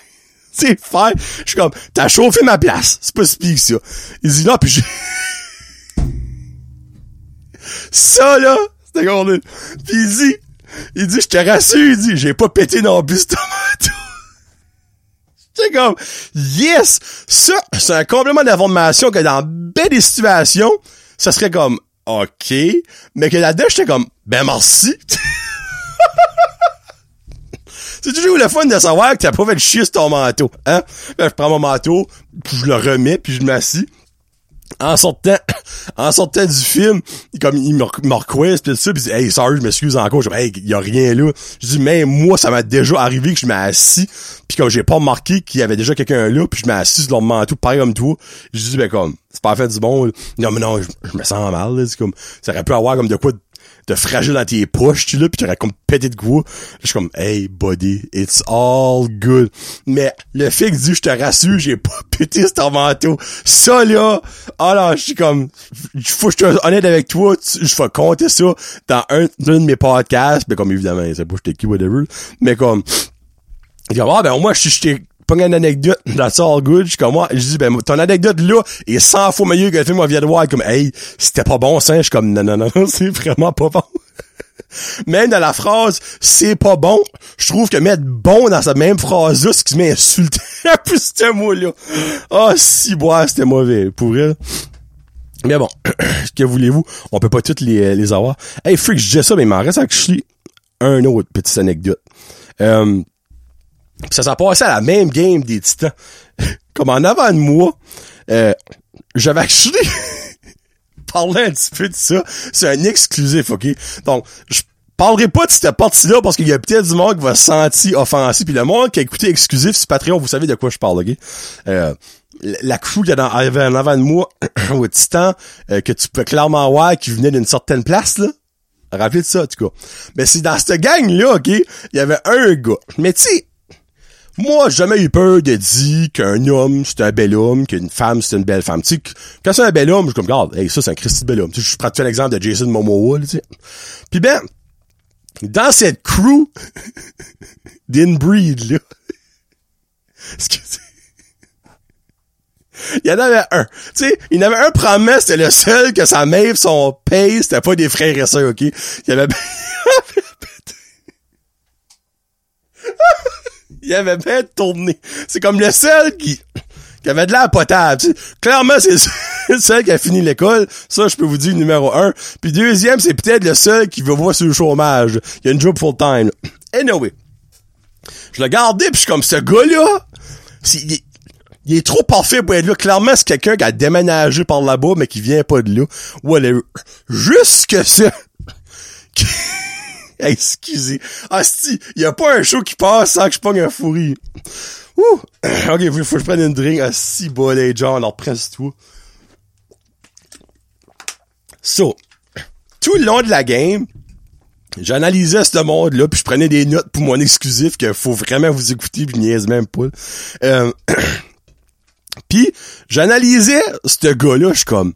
c'est faire, je suis comme, t'as chauffé ma place, c'est pas que ça. Il dit non, puis j'ai, *laughs* ça là, c'était comme, puis il dit, il dit, je te rassure, il dit, j'ai pas pété non plus ce manteau. C'est comme, yes! Ça, c'est un complément d'information que dans bien des situations, ça serait comme, OK. Mais que là-dedans, j'étais comme, ben merci. *laughs* c'est toujours le fun de savoir que t'as pas fait chier sur ton manteau, hein? Je prends mon manteau, puis je le remets, puis je m'assis. En sortant, *coughs* en sortant du film, il, comme, il me, request, pis ça, pis il dit, hey, sorry, je m'excuse encore. Je dis, hey, y a rien là. Je dis, mais moi, ça m'a déjà arrivé que je m'ai assis, pis comme j'ai pas remarqué qu'il y avait déjà quelqu'un là, puis je m'ai assis sur leur manteau, pareil comme toi. Je dis, ben comme, c'est pas fait du bon. là. Non, mais non, je, je me sens mal, là. C'est comme, ça aurait pu avoir comme de quoi de fragile dans tes poches, tu là, pis t'aurais comme pété de quoi. Je suis comme, hey, buddy, it's all good. Mais le fait que dit, je te rassure, j'ai pas *laughs* pété ce manteau. Ça, là, ah là, je suis comme, faut que je sois honnête avec toi, je vais compter ça dans un, d'un de mes podcasts, mais comme évidemment, c'est pas j'étais qui, whatever, mais comme, il dit, ah, ben, moi, je je t'ai pas une anecdote, that's all good, je suis comme, moi, je dis, ben, ton anecdote là est 100 fois meilleure que le film qu'on vient de voir, comme, hey, c'était pas bon, ça, je suis comme, non, non, non, *laughs* c'est vraiment pas bon. *laughs* Même dans la phrase c'est pas bon, je trouve que mettre bon dans cette même phrase-là, c'est qui m'insulte *laughs* à plus ce mot-là. Ah, si, bois, c'était mauvais, pour elle. Mais bon, *clears throat* que voulez-vous? On peut pas toutes les, les avoir. Hey, freak, je disais ça, mais il m'en reste actually un autre petite anecdote. Euh, pis ça s'est passé à la même game des titans. *laughs* Comme en avant de moi, euh, j'avais actually *laughs* parler un petit peu de ça. C'est un exclusif, OK? Donc, je parlerai pas de cette partie-là parce qu'il y a peut-être du monde qui va se sentir offensé. Puis le monde qui a écouté exclusif sur Patreon, vous savez de quoi je parle, OK? Euh, la crew qu'il y a dans, avait en avant de moi *clears throat* au Titan, euh, que tu peux clairement voir qui venait d'une certaine place, là. Rappelez de ça, en tout cas. Mais c'est dans cette gang-là, OK, il y avait un gars. Mais tu sais, moi, jamais eu peur de dire qu'un homme, c'est un bel homme, qu'une femme, c'est une belle femme. Tu sais, quand c'est un bel homme, je suis comme, regarde, hey, ça, c'est un Christy bel homme. Tu sais, je prends l'exemple de Jason Momoa, tu sais. Puis ben, dans cette crew *laughs* d'inbreed, là, *laughs* excusez, il y en avait un. Tu sais, il y en avait un probablement, c'était le seul que sa mère, son père, c'était pas des frères et sœurs, OK? Il y avait... *laughs* il avait bien tourné. C'est comme le seul qui, qui avait de l'air potable. Clairement, c'est *laughs* le seul qui a fini l'école. Ça, je peux vous dire numéro un. Puis deuxième, c'est peut-être le seul qui veut voir sur le chômage. Il y a une job full-time. Anyway. Je l'ai gardé, puis je suis comme, ce gars-là, il, est- il est trop parfait pour être là. Clairement, c'est quelqu'un qui a déménagé par là-bas, mais qui vient pas de là. Whatever. Juste que *laughs* ça... *laughs* Excusez. Asti, y a pas un show qui passe sans que je pogne un fourri. Ouh! *clears throat* Ok, faut, que je prenne une drink. Asti, bol les gens, alors presse-toi. So, tout le long de la game, j'analysais ce monde-là, puis je prenais des notes pour mon exclusif que faut vraiment vous écouter, puis niaise même pas. Euh, *clears throat* puis j'analysais ce gars-là, je suis comme,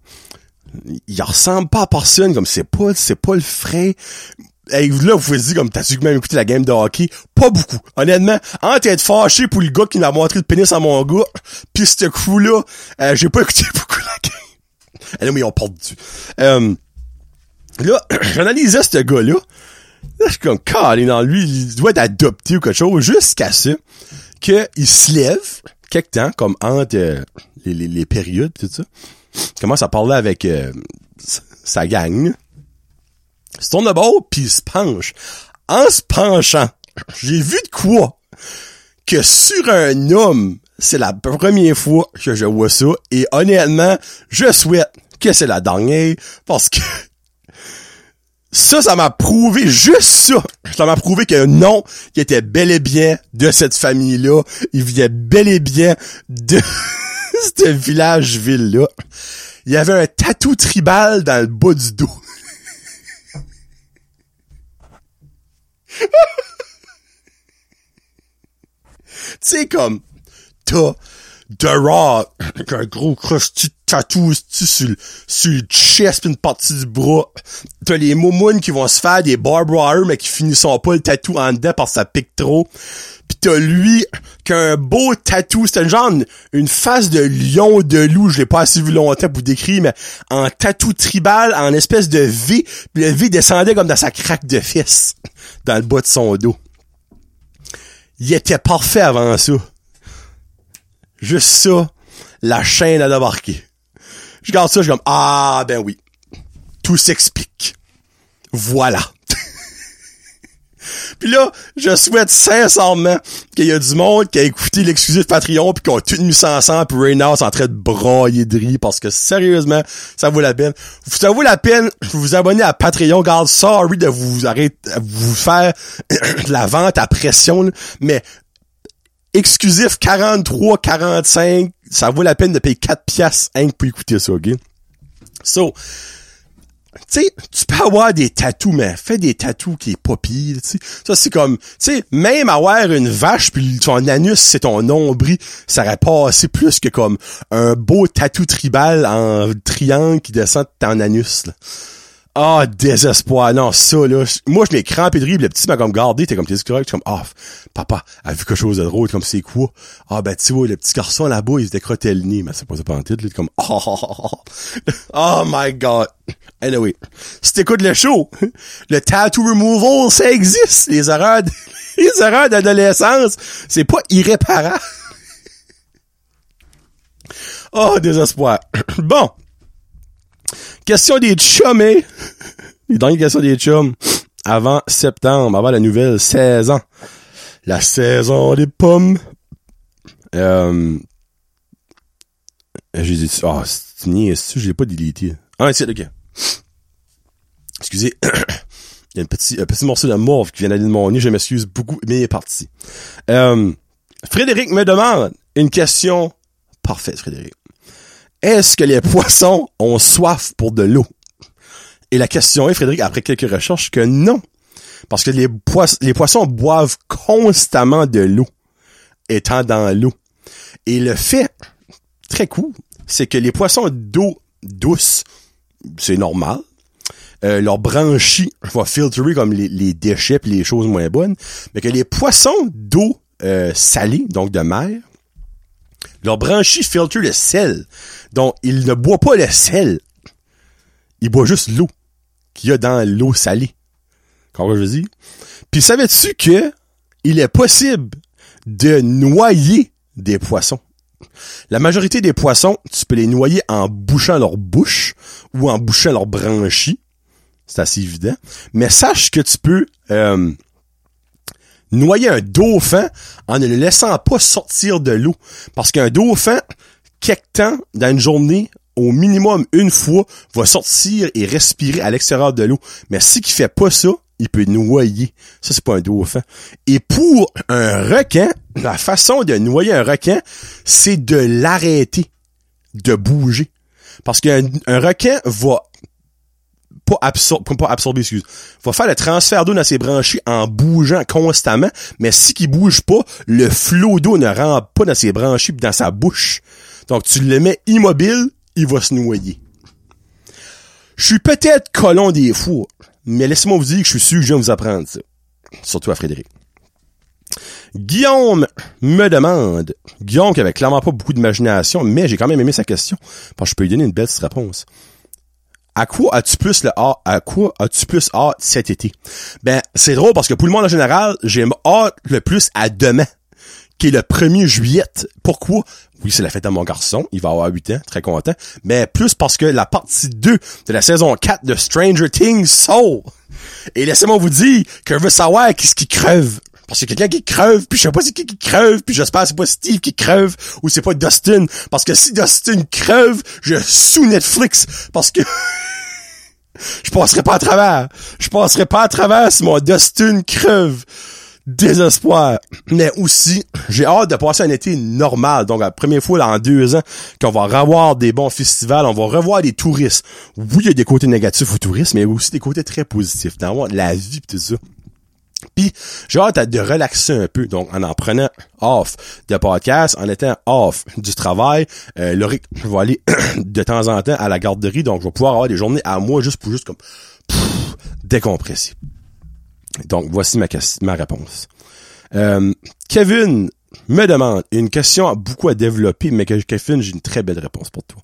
il ressemble pas à personne, comme c'est pas, c'est pas le frais. Là, vous pouvez dire, comme, t'as-tu même écouté la game de hockey? Pas beaucoup. Honnêtement, entre être fâché pour le gars qui m'a montré le pénis à mon gars, pis ce coup-là, euh, j'ai pas *laughs* écouté beaucoup la game. Eh là, mais ils ont perdu. Euh, là, *clears throat* j'analysais ce gars-là. Là, je suis comme, calé dans lui, il doit être adopté ou quelque chose, jusqu'à ça, qu'il se lève, quelque temps, comme entre euh, les, les, les périodes, tout ça. Il commence à parler avec euh, sa gang. Se tourne de bord, puis il se penche. En se penchant, j'ai vu de quoi? Que sur un homme, c'est la première fois que je vois ça, et honnêtement, je souhaite que c'est la dernière, parce que *laughs* ça, ça m'a prouvé juste ça. Ça m'a prouvé que non, il était bel et bien de cette famille-là. Il vivait bel et bien de *laughs* ce village-ville-là. Il y avait un tatou tribal dans le bas du dos. Tu comme, t'as The Rock, avec un gros crusty tatou sur, le- sur le chest une partie du bras. T'as les moumounes qui vont se faire des barbed mais qui finissent pas le tatou en dedans parce que ça pique trop. Pis t'as lui, qui a un beau tatou. C'était une genre, une, face de lion, de loup. Je l'ai pas assez vu longtemps pour décrire, mais en tatou tribal, en espèce de V. Pis le V descendait comme dans sa craque de fesse. Dans le bas de son dos. Il était parfait avant ça. Juste ça, la chaîne a débarqué. Je regarde ça, je suis comme, ah, ben oui. Tout s'explique. Voilà. Puis là, je souhaite sincèrement qu'il y a du monde qui a écouté l'exclusif Patreon puis qui ont tout mis ça ensemble puis c'est en train de brailler de rire parce que sérieusement, ça vaut la peine. Ça vaut la peine de vous abonner à Patreon. Garde, sorry de vous arrêter, vous faire *coughs* de la vente à pression, mais exclusif 43, 45, ça vaut la peine de payer 4 piastres hein, pour écouter ça, ok? So, tu sais, tu peux avoir des tatous, mais fais des tatous qui est pas tu sais. Ça, c'est comme, tu sais, même avoir une vache puis ton anus, c'est ton nombril, ça aurait passé plus que comme un beau tatou tribal en triangle qui descend de ton anus, là. Ah, désespoir. Non, ça, là. Moi, je m'ai crampé de rire. Le petit m'a comme gardé. T'es comme, t'es correct? Comme, ah, papa a vu quelque chose de drôle. Comme, c'est quoi? Ah, ben, tu vois, le petit garçon là-bas, il se décrottait le nez. Mais c'est pas ça pas en titre, là. Comme, oh, oh, oh, oh. Oh my god. Anyway. Si t'écoutes le show, *laughs* le tattoo removal, ça existe. Les erreurs, *laughs* les erreurs d'adolescence, c'est pas irréparable. *laughs* Oh, désespoir. *coughs* Bon. Question des chums, hein? *laughs* Les dernières questions des chums. Avant septembre, avant la nouvelle saison. La saison des pommes. Euh, j'ai dit, ah, c'est une je l'ai pas délité. Ah, c'est ok. Excusez. *coughs* Il y a un petit, un petit morceau de morve qui vient d'aller de mon nez. Je m'excuse beaucoup, mais il est parti. Euh, Frédéric me demande une question parfaite, Frédéric. Est-ce que les *laughs* poissons ont soif pour de l'eau? Et la question est, Frédéric, après quelques recherches, que non. Parce que les, poissons, boivent constamment de l'eau, étant dans l'eau. Et le fait, très cool, c'est que les poissons d'eau douce, c'est normal. Euh, leur branchie filtrer comme les, déchets pis les choses moins bonnes. Mais que les poissons d'eau euh, salée, donc de mer, leur branchie filtre le sel. Donc, ils ne boivent pas le sel. Ils boivent juste l'eau qu'il y a dans l'eau salée. Comment je dis? Puis savais-tu que il est possible de noyer des poissons? La majorité des poissons, tu peux les noyer en bouchant leur bouche ou en bouchant leur branchie. C'est assez évident. Mais sache que tu peux euh, noyer un dauphin en ne le laissant pas sortir de l'eau. Parce qu'un dauphin, quelque temps dans une journée, au minimum une fois, va sortir et respirer à l'extérieur de l'eau. Mais si qui fait pas ça, il peut noyer. Ça, c'est pas un dauphin. Et pour un requin, la façon de noyer un requin, c'est de l'arrêter de bouger. Parce qu'un un requin va pas, absor pas absorber, excuse, va faire le transfert d'eau dans ses branchies en bougeant constamment, mais si qu'il bouge pas, le flot d'eau ne rentre pas dans ses branchies pis dans sa bouche. Donc, tu le mets immobile, il va se noyer. Je suis peut-être colon des fois, mais laissez-moi vous dire que je suis sûr que je viens vous apprendre ça. Surtout à Frédéric. Guillaume me demande, Guillaume qui avait clairement pas beaucoup d'imagination, mais j'ai quand même aimé sa question, parce que je peux lui donner une belle réponse. À quoi as-tu plus le hâte, à quoi as-tu plus cet été? Ben, c'est drôle parce que pour le monde en général, j'ai hâte le plus à demain, qui est le 1er juillet. Pourquoi? Oui, c'est la fête de mon garçon. Il va avoir 8 ans, très content. Mais plus parce que la partie 2 de la saison 4 de Stranger Things sort. Et laissez-moi vous dire que je savoir qui ce qui crève. Parce que quelqu'un qui crève, puis je sais pas c'est qui qui crève, puis j'espère c'est pas Steve qui crève, ou c'est pas Dustin. Parce que si Dustin crève, je sous Netflix. Parce que... *laughs* je passerai pas à travers. Je passerai pas à travers si mon Dustin crève. Désespoir. Mais aussi, j'ai hâte de passer un été normal. Donc, la première fois en deux ans qu'on va revoir des bons festivals, on va revoir des touristes. Oui, il y a des côtés négatifs au tourisme, mais aussi des côtés très positifs. Dans la vie pis tout ça. J'ai hâte de relaxer un peu, donc en en prenant off de podcast, en étant off du travail. Euh, Laurie va aller *clears throat* de temps en temps à la garderie, donc je vais pouvoir avoir des journées à moi juste pour juste comme pff, décompresser. Donc voici ma, ma réponse. Euh, Kevin me demande une question beaucoup à développer, mais que Kevin, j'ai une très belle réponse pour toi.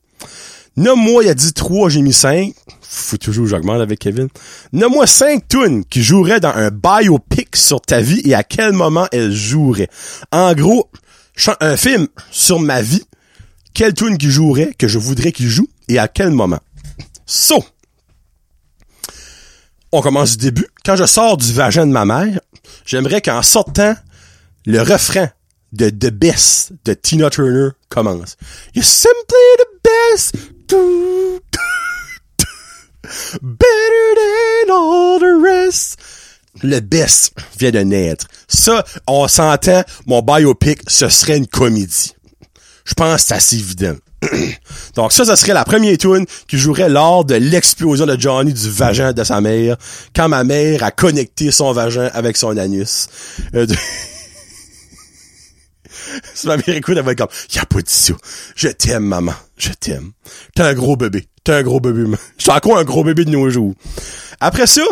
Nomme-moi, il a dit 3, j'ai mis 5. Faut toujours j'augmente avec Kevin. Nomme-moi 5 tunes qui joueraient dans un biopic sur ta vie et à quel moment elles joueraient. En gros, un film sur ma vie, quelle tune qui jouerait, que je voudrais qu'il joue et à quel moment? So, on commence du début. Quand je sors du vagin de ma mère, j'aimerais qu'en sortant, le refrain de The Best de Tina Turner commence. Simply Le best vient de naître. Ça, on s'entend, mon biopic, ce serait une comédie. Je pense que c'est assez évident. *clears throat* Donc ça, ce serait la première tune qui jouerait lors de l'explosion de Johnny du vagin de sa mère, quand ma mère a connecté son vagin avec son anus. Euh. *laughs* *laughs* si ma mère écoute, elle va être comme, y a pas de ça. Je t'aime, maman. Je t'aime. T'es un gros bébé. T'es un gros bébé. Je suis *laughs* encore un gros bébé de nos jours. Après ça,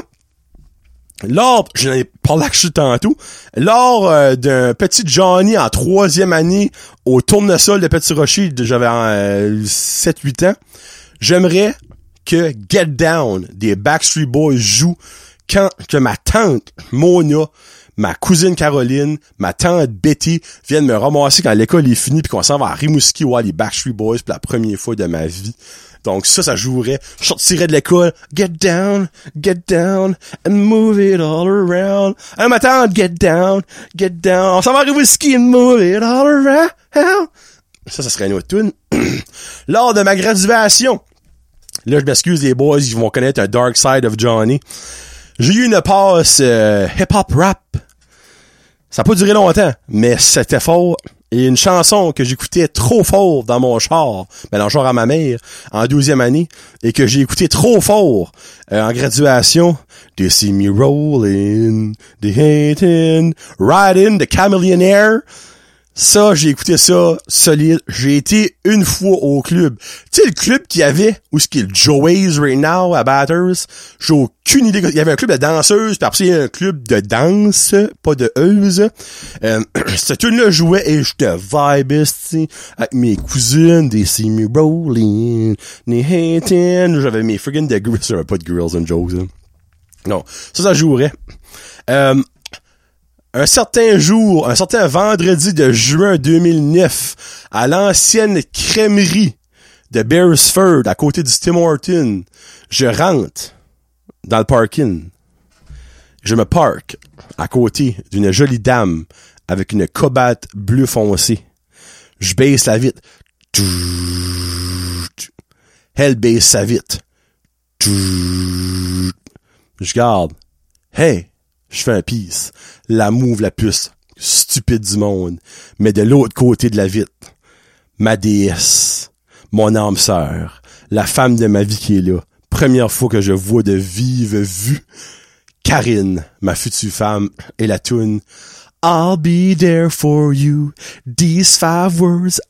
lors, je n'en ai parlé que tantôt, lors euh, d'un petit Johnny en troisième année au tournesol de Petit Rocher, j'avais euh, 7-8 ans, j'aimerais que Get Down des Backstreet Boys joue quand ma tante Mona, ma cousine Caroline, ma tante Betty viennent me ramasser quand l'école est finie puis qu'on s'en va à Rimouski voir les Backstreet Boys pour la première fois de ma vie. Donc ça, ça jouerait. Je sortirais de l'école. Get down, get down, and move it all around. Hey, ma tante, get down, get down. On s'en va arriver au ski and move it all around. Ça, ça serait une autre tune. *clears throat* Lors de ma graduation, Là, je m'excuse les boys, ils vont connaître un Dark Side of Johnny. J'ai eu une passe euh, hip-hop rap. Ça a pas duré longtemps, mais c'était fort. Et une chanson que j'écoutais trop fort dans mon char, ben dans le char à ma mère, en douzième année, et que j'ai écouté trop fort euh, en graduation. They see me rolling, they hating, riding the chameleonaire. Ça, j'ai écouté ça solide. J'ai été une fois au club. Tu sais, le club qu'il y avait, où ce qui est Joey's right now, à Batters, j'ai aucune idée. Il y avait un club de danseuses, puis après, il y a un club de danse, pas de euse. Euh, *clears throat* cette tune-là jouait et j'étais vibe, avec mes cousines, des see me rolling, des hating. J'avais mes friggin' de girls, *laughs* pas de girls and jokes, hein. Non, ça, ça jouerait. Euh, un certain jour, un certain vendredi de juin 2009, à l'ancienne crèmerie de Beresford, à côté du Tim Horton, je rentre dans le parking. Je me parque à côté d'une jolie dame avec une cobate bleu foncé. Je baisse la vitre. Elle baisse sa vitre. Je garde. Hey, je fais un pisse. La move la plus stupide du monde. Mais de l'autre côté de la vitre, ma déesse, mon âme sœur, la femme de ma vie qui est là. Première fois que je vois de vive vue Karine, ma future femme, et la tune I'll be there for you. These five words.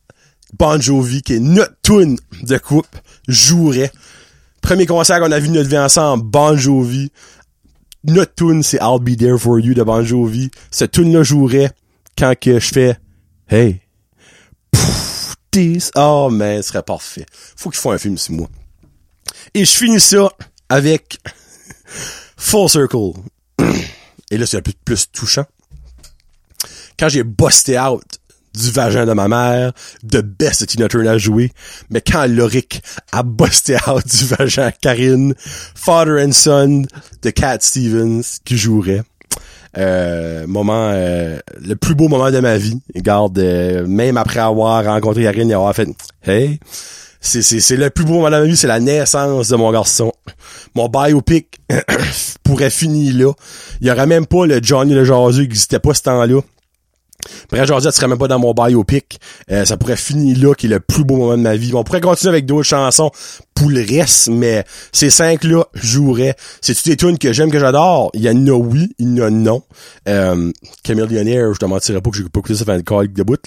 Bon Jovi, qui est notre tune de coupe, jouerait. Premier concert qu'on a vu notre vie ensemble, Bon Jovi notre tune c'est I'll Be There For You de Bon Jovi. Cette tune là jouerait quand que je fais Hey. Pfff, this. Oh man, ce serait parfait. Faut qu'ils fassent un film sur moi. Et je finis ça avec *laughs* Full Circle. *clears throat* Et là, c'est un peu plus touchant. Quand j'ai busté out du vagin de ma mère, de best Tina Turner à jouer, mais quand Loric a busté out du vagin à Karine, Father and Son de Cat Stevens qui jouerait. Euh, moment euh, le plus beau moment de ma vie. Garde euh, même après avoir rencontré Karine et avoir fait Hey, c'est, c'est, c'est le plus beau moment de ma vie, c'est la naissance de mon garçon. Mon biopic *clears throat* pourrait finir là. Il y aurait même pas le Johnny le Jaseux qui existait pas ce temps-là. Bref, Georgia serait même pas dans mon biopic. Euh, ça pourrait finir là, qui est le plus beau moment de ma vie. On pourrait continuer avec d'autres chansons pour le reste, mais ces cinq-là joueraient. C'est-tu des tunes que j'aime, que j'adore? Il y en a oui, il y en a non. Euh, Camille Lionnaire, je te mentirais pas que j'ai pas écouté ça faire une call de bout.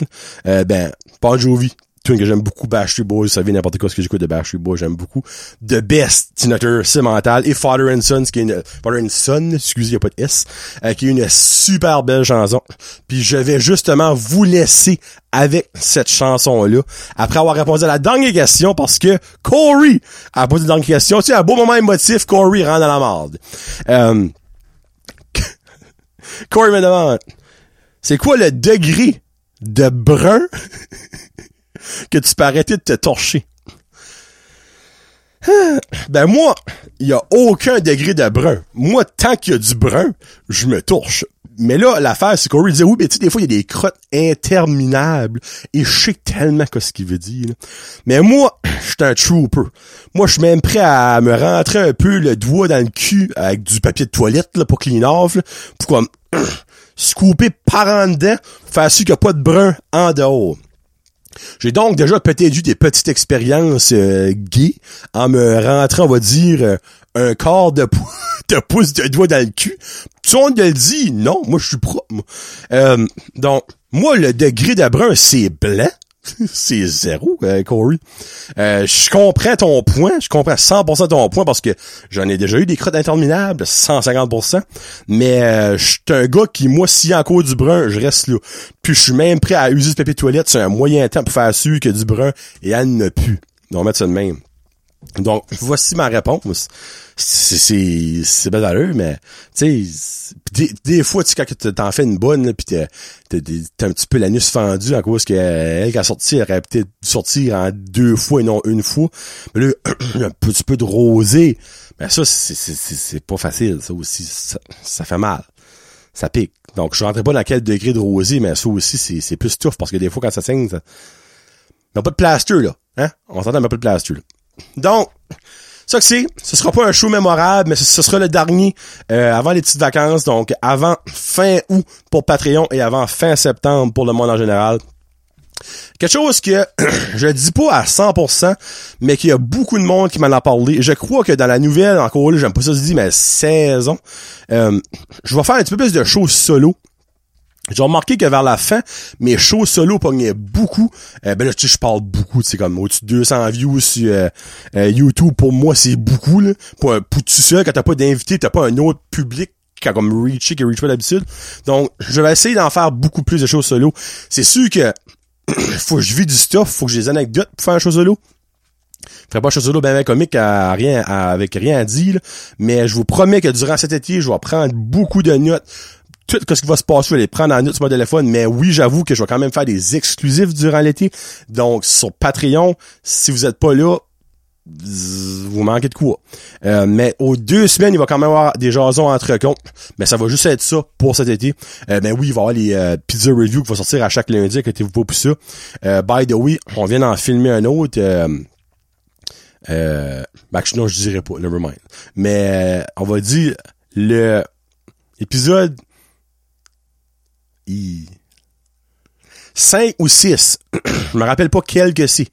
Euh, ben, Bon Jovi, que j'aime beaucoup, Bash Boys, ça vient n'importe quoi ce que j'écoute de Bash Boys, j'aime beaucoup. The Best, Tina c'est. Et Father and Son, qui est une, Father and Son, excusez, y a pas de S, euh, qui est une super belle chanson. Puis je vais justement vous laisser avec cette chanson-là, après avoir répondu à la dernière question, parce que Corey a posé la dernière question. Tu sais, un beau moment émotif, Corey rentre dans la merde. Euh, *laughs* Corey me demande, c'est quoi le degré de brun? *laughs* que tu peux arrêter de te torcher. *sighs* Ben moi, il y a aucun degré de brun. Moi, tant qu'il y a du brun, je me torche. Mais là, l'affaire, c'est qu'on lui dit, oui, mais tu sais, des fois, il y a des crottes interminables. Et je sais tellement ce qu'il veut dire. Mais moi, je suis un trooper. Moi, je suis même prêt à me rentrer un peu le doigt dans le cul avec du papier de toilette, là, pour clean off, là, pour *clears throat* scooper par en dedans, faire sûr qu'il n'y a pas de brun en dehors. J'ai donc déjà peut-être eu des petites expériences euh, gays en me rentrant, on va dire, euh, un quart de, pou *laughs* de pouce de doigt dans le cul. Tu on le dit, non, moi je suis propre. Euh, donc, moi, le degré de brun, c'est blanc. *laughs* c'est zéro, euh, Corey. Euh, je comprends ton point, je comprends 100% ton point parce que j'en ai déjà eu des crottes interminables, 150%, mais euh, je suis un gars qui, moi, s'il y a encore du brun, je reste là. Puis je suis même prêt à user ce papier de toilette sur un moyen temps pour faire sûr que du brun et elle ne plus. On va mettre ça de même. Donc, voici ma réponse. C'est, c'est, belle mais, tu sais, des, des, fois, tu quand t'en fais une bonne, puis t'as, t'as, un petit peu l'anus fendu à cause qu'elle, qui a sorti, elle aurait peut-être dû sortir en deux fois et non une fois. Mais là, *clears throat* un petit peu de rosé. Mais ça, c'est, c'est, pas facile, ça aussi. Ça, ça fait mal. Ça pique. Donc, je rentrais pas dans quel degré de rosé, mais ça aussi, c'est, c'est plus tough, parce que des fois, quand ça saigne, ça... Mais pas de plaster, là. Hein? On s'entend, mais pas de plaster, là. Donc, Ça que c'est, ce sera pas un show mémorable, mais ce, sera le dernier euh, avant les petites vacances, donc avant fin août pour Patreon et avant fin septembre pour le monde en général. Quelque chose que *clears throat* je dis pas à 100%, mais qu'il y a beaucoup de monde qui m'en a parlé. Je crois que dans la nouvelle, encore là, j'aime pas ça se dit, mais saison, euh, je vais faire un petit peu plus de shows solo. J'ai remarqué que vers la fin, mes shows solo pognaient beaucoup. Euh, ben là, tu sais, je parle beaucoup, c'est comme au-dessus de 200 views sur euh, euh, YouTube. Pour moi, c'est beaucoup, là. Pour, un- pour tout seul, quand t'as pas d'invité, t'as pas un autre public comme reaché, qui reach pas d'habitude. Donc, je vais essayer d'en faire beaucoup plus de shows solo. C'est sûr que *clears throat* faut que je vis du stuff, faut que j'ai des anecdotes pour faire un show solo. Je ferai pas un show solo ben, ben comique à rien, avec rien à dire, mais je vous promets que durant cet été, je vais prendre beaucoup de notes. Tout ce qui va se passer, je vais les prendre en note sur mon téléphone, mais oui, j'avoue que je vais quand même faire des exclusifs durant l'été. Donc, sur Patreon, si vous êtes pas là, vous manquez de quoi. Euh, mais aux deux semaines, il va quand même avoir des jasons entre comptes. Mais ça va juste être ça pour cet été. Euh, ben oui, il va y avoir les euh, pizza reviews qui vont sortir à chaque lundi, inquiétez-vous pas pour ça. Euh, by the way, on vient d'en filmer un autre. Euh, euh, ben, non, je dirais pas, never mind. Mais euh, on va dire le épisode 5 ou 6. *clears throat* je me rappelle pas quel que c'est.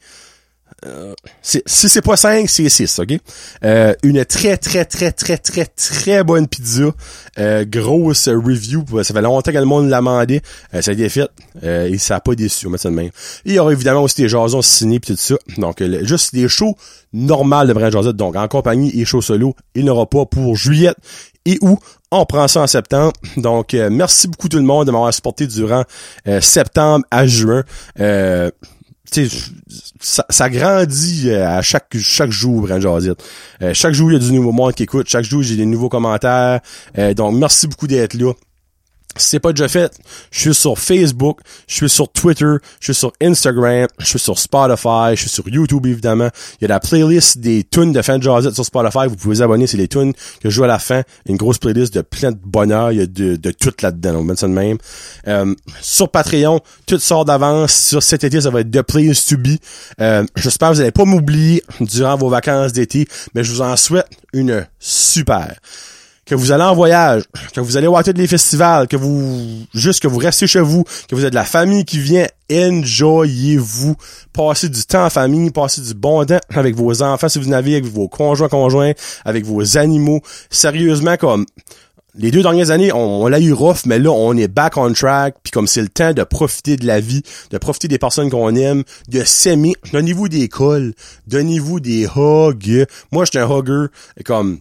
Euh, si c'est pas 5, c'est 6, ok? Euh, une très, très, très, très, très, très bonne pizza. Euh, grosse review. Ça fait longtemps que le monde l'a demandé. Euh, ça a été fait. Euh, et ça a pas déçu, on mettre ça de même. Il y aura évidemment aussi des jasons ciné pis tout ça. Donc, juste des shows normales de Brand Josette. Donc, en compagnie et show solo. Il n'y aura pas pour juillet et août. On prend ça en septembre. Donc, euh, merci beaucoup tout le monde de m'avoir supporté durant euh, septembre à juin. Euh, ça, ça grandit euh, à chaque chaque jour, Josette. Euh, chaque jour, il y a du nouveau monde qui écoute. Chaque jour, j'ai des nouveaux commentaires. Euh, donc, merci beaucoup d'être là. C'est pas déjà fait, je suis sur Facebook, je suis sur Twitter, je suis sur Instagram, je suis sur Spotify, je suis sur YouTube évidemment. Il y a la playlist des tunes de Fan Jazzette sur Spotify, vous pouvez vous abonner, c'est les tunes que je joue à la fin. Une grosse playlist de plein de bonheur, il y a de, de tout là-dedans, on ça de même. Euh, sur Patreon, tout sort d'avance. Sur cet été, ça va être The Place to Be. Euh, J'espère que vous n'allez pas m'oublier durant vos vacances d'été, mais je vous en souhaite une super que vous allez en voyage, que vous allez voir tous les festivals, que vous juste que vous restez chez vous, que vous avez de la famille qui vient, enjoyez-vous, passez du temps en famille, passez du bon temps avec vos enfants si vous n'avez avec vos conjoints conjoints, avec vos animaux, sérieusement comme les deux dernières années, on, on l'a eu rough, mais là, on est back on track, puis comme c'est le temps de profiter de la vie, de profiter des personnes qu'on aime, de s'aimer, donnez-vous des calls, donnez-vous des hugs. Moi, j'étais un hugger, et comme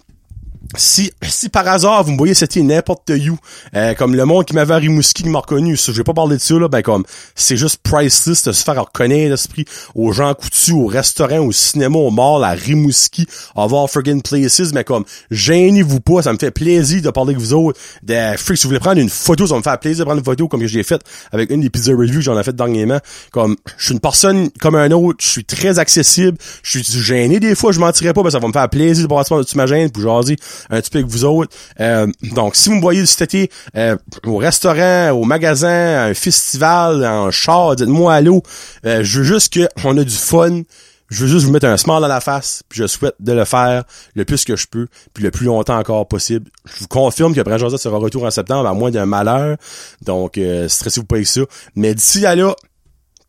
si, si par hasard vous me voyez c'était n'importe où, euh, comme le monde qui m'avait à Rimouski qui m'a reconnu, ça, je vais pas parler de ça là, ben comme c'est juste priceless de se faire reconnaître l'esprit aux gens coutus, au restaurant, au cinéma, au mall, à Rimouski, avoir friggin' places, mais comme gênez-vous pas, ça me fait plaisir de parler avec vous autres. De freak, si vous voulez prendre une photo, ça me fait plaisir de prendre une photo comme que j'ai fait avec une des pizza reviews que j'en ai fait dernièrement. Comme je suis une personne comme un autre, je suis très accessible, je suis gêné des fois, je mentirais pas, mais ça va me faire plaisir de passer par-dessus ma gêne pour jaser un petit peu avec vous autres. Euh, donc, si vous me voyez cet été euh, au restaurant, au magasin, à un festival, en char, dites-moi allô. Euh, je veux juste qu'on a du fun. Je veux juste vous mettre un smile à la face, puis je souhaite de le faire le plus que je peux, puis le plus longtemps encore possible. Je vous confirme que Brand Josette sera retour en septembre, à moins d'un malheur. Donc, euh, stressez-vous pas avec ça. Mais d'ici à là,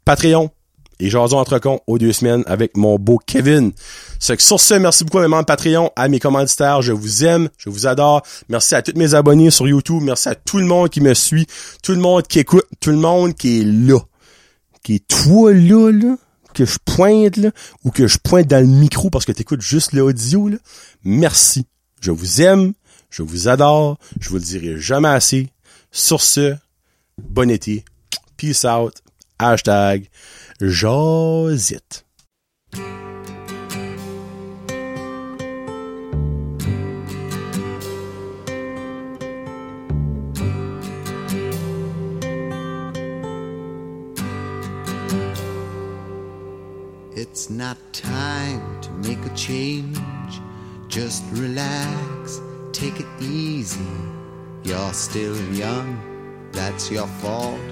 Patreon, et jason entre cons aux deux semaines avec mon beau Kevin. Sur ce, merci beaucoup à mes membres Patreon, à mes commanditaires, je vous aime, je vous adore. Merci à tous mes abonnés sur YouTube, merci à tout le monde qui me suit, tout le monde qui écoute, tout le monde qui est là. Qui est toi là, là, que je pointe là, ou que je pointe dans le micro parce que t'écoutes juste l'audio là. Merci. Je vous aime, je vous adore, je vous le dirai jamais assez. Sur ce, bon été. Peace out. Hashtag It's not time to make a change. Just relax, take it easy. You're still young, that's your fault.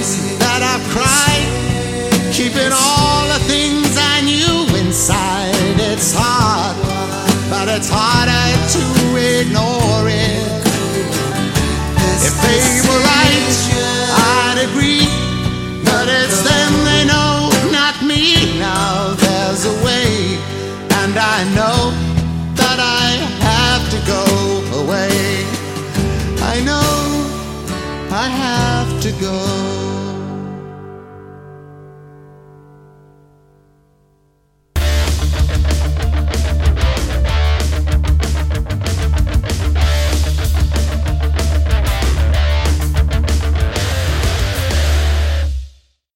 times that I've cried, keeping all the things I knew inside. It's hard, but it's harder to ignore it. If they were right, I'd agree, but it's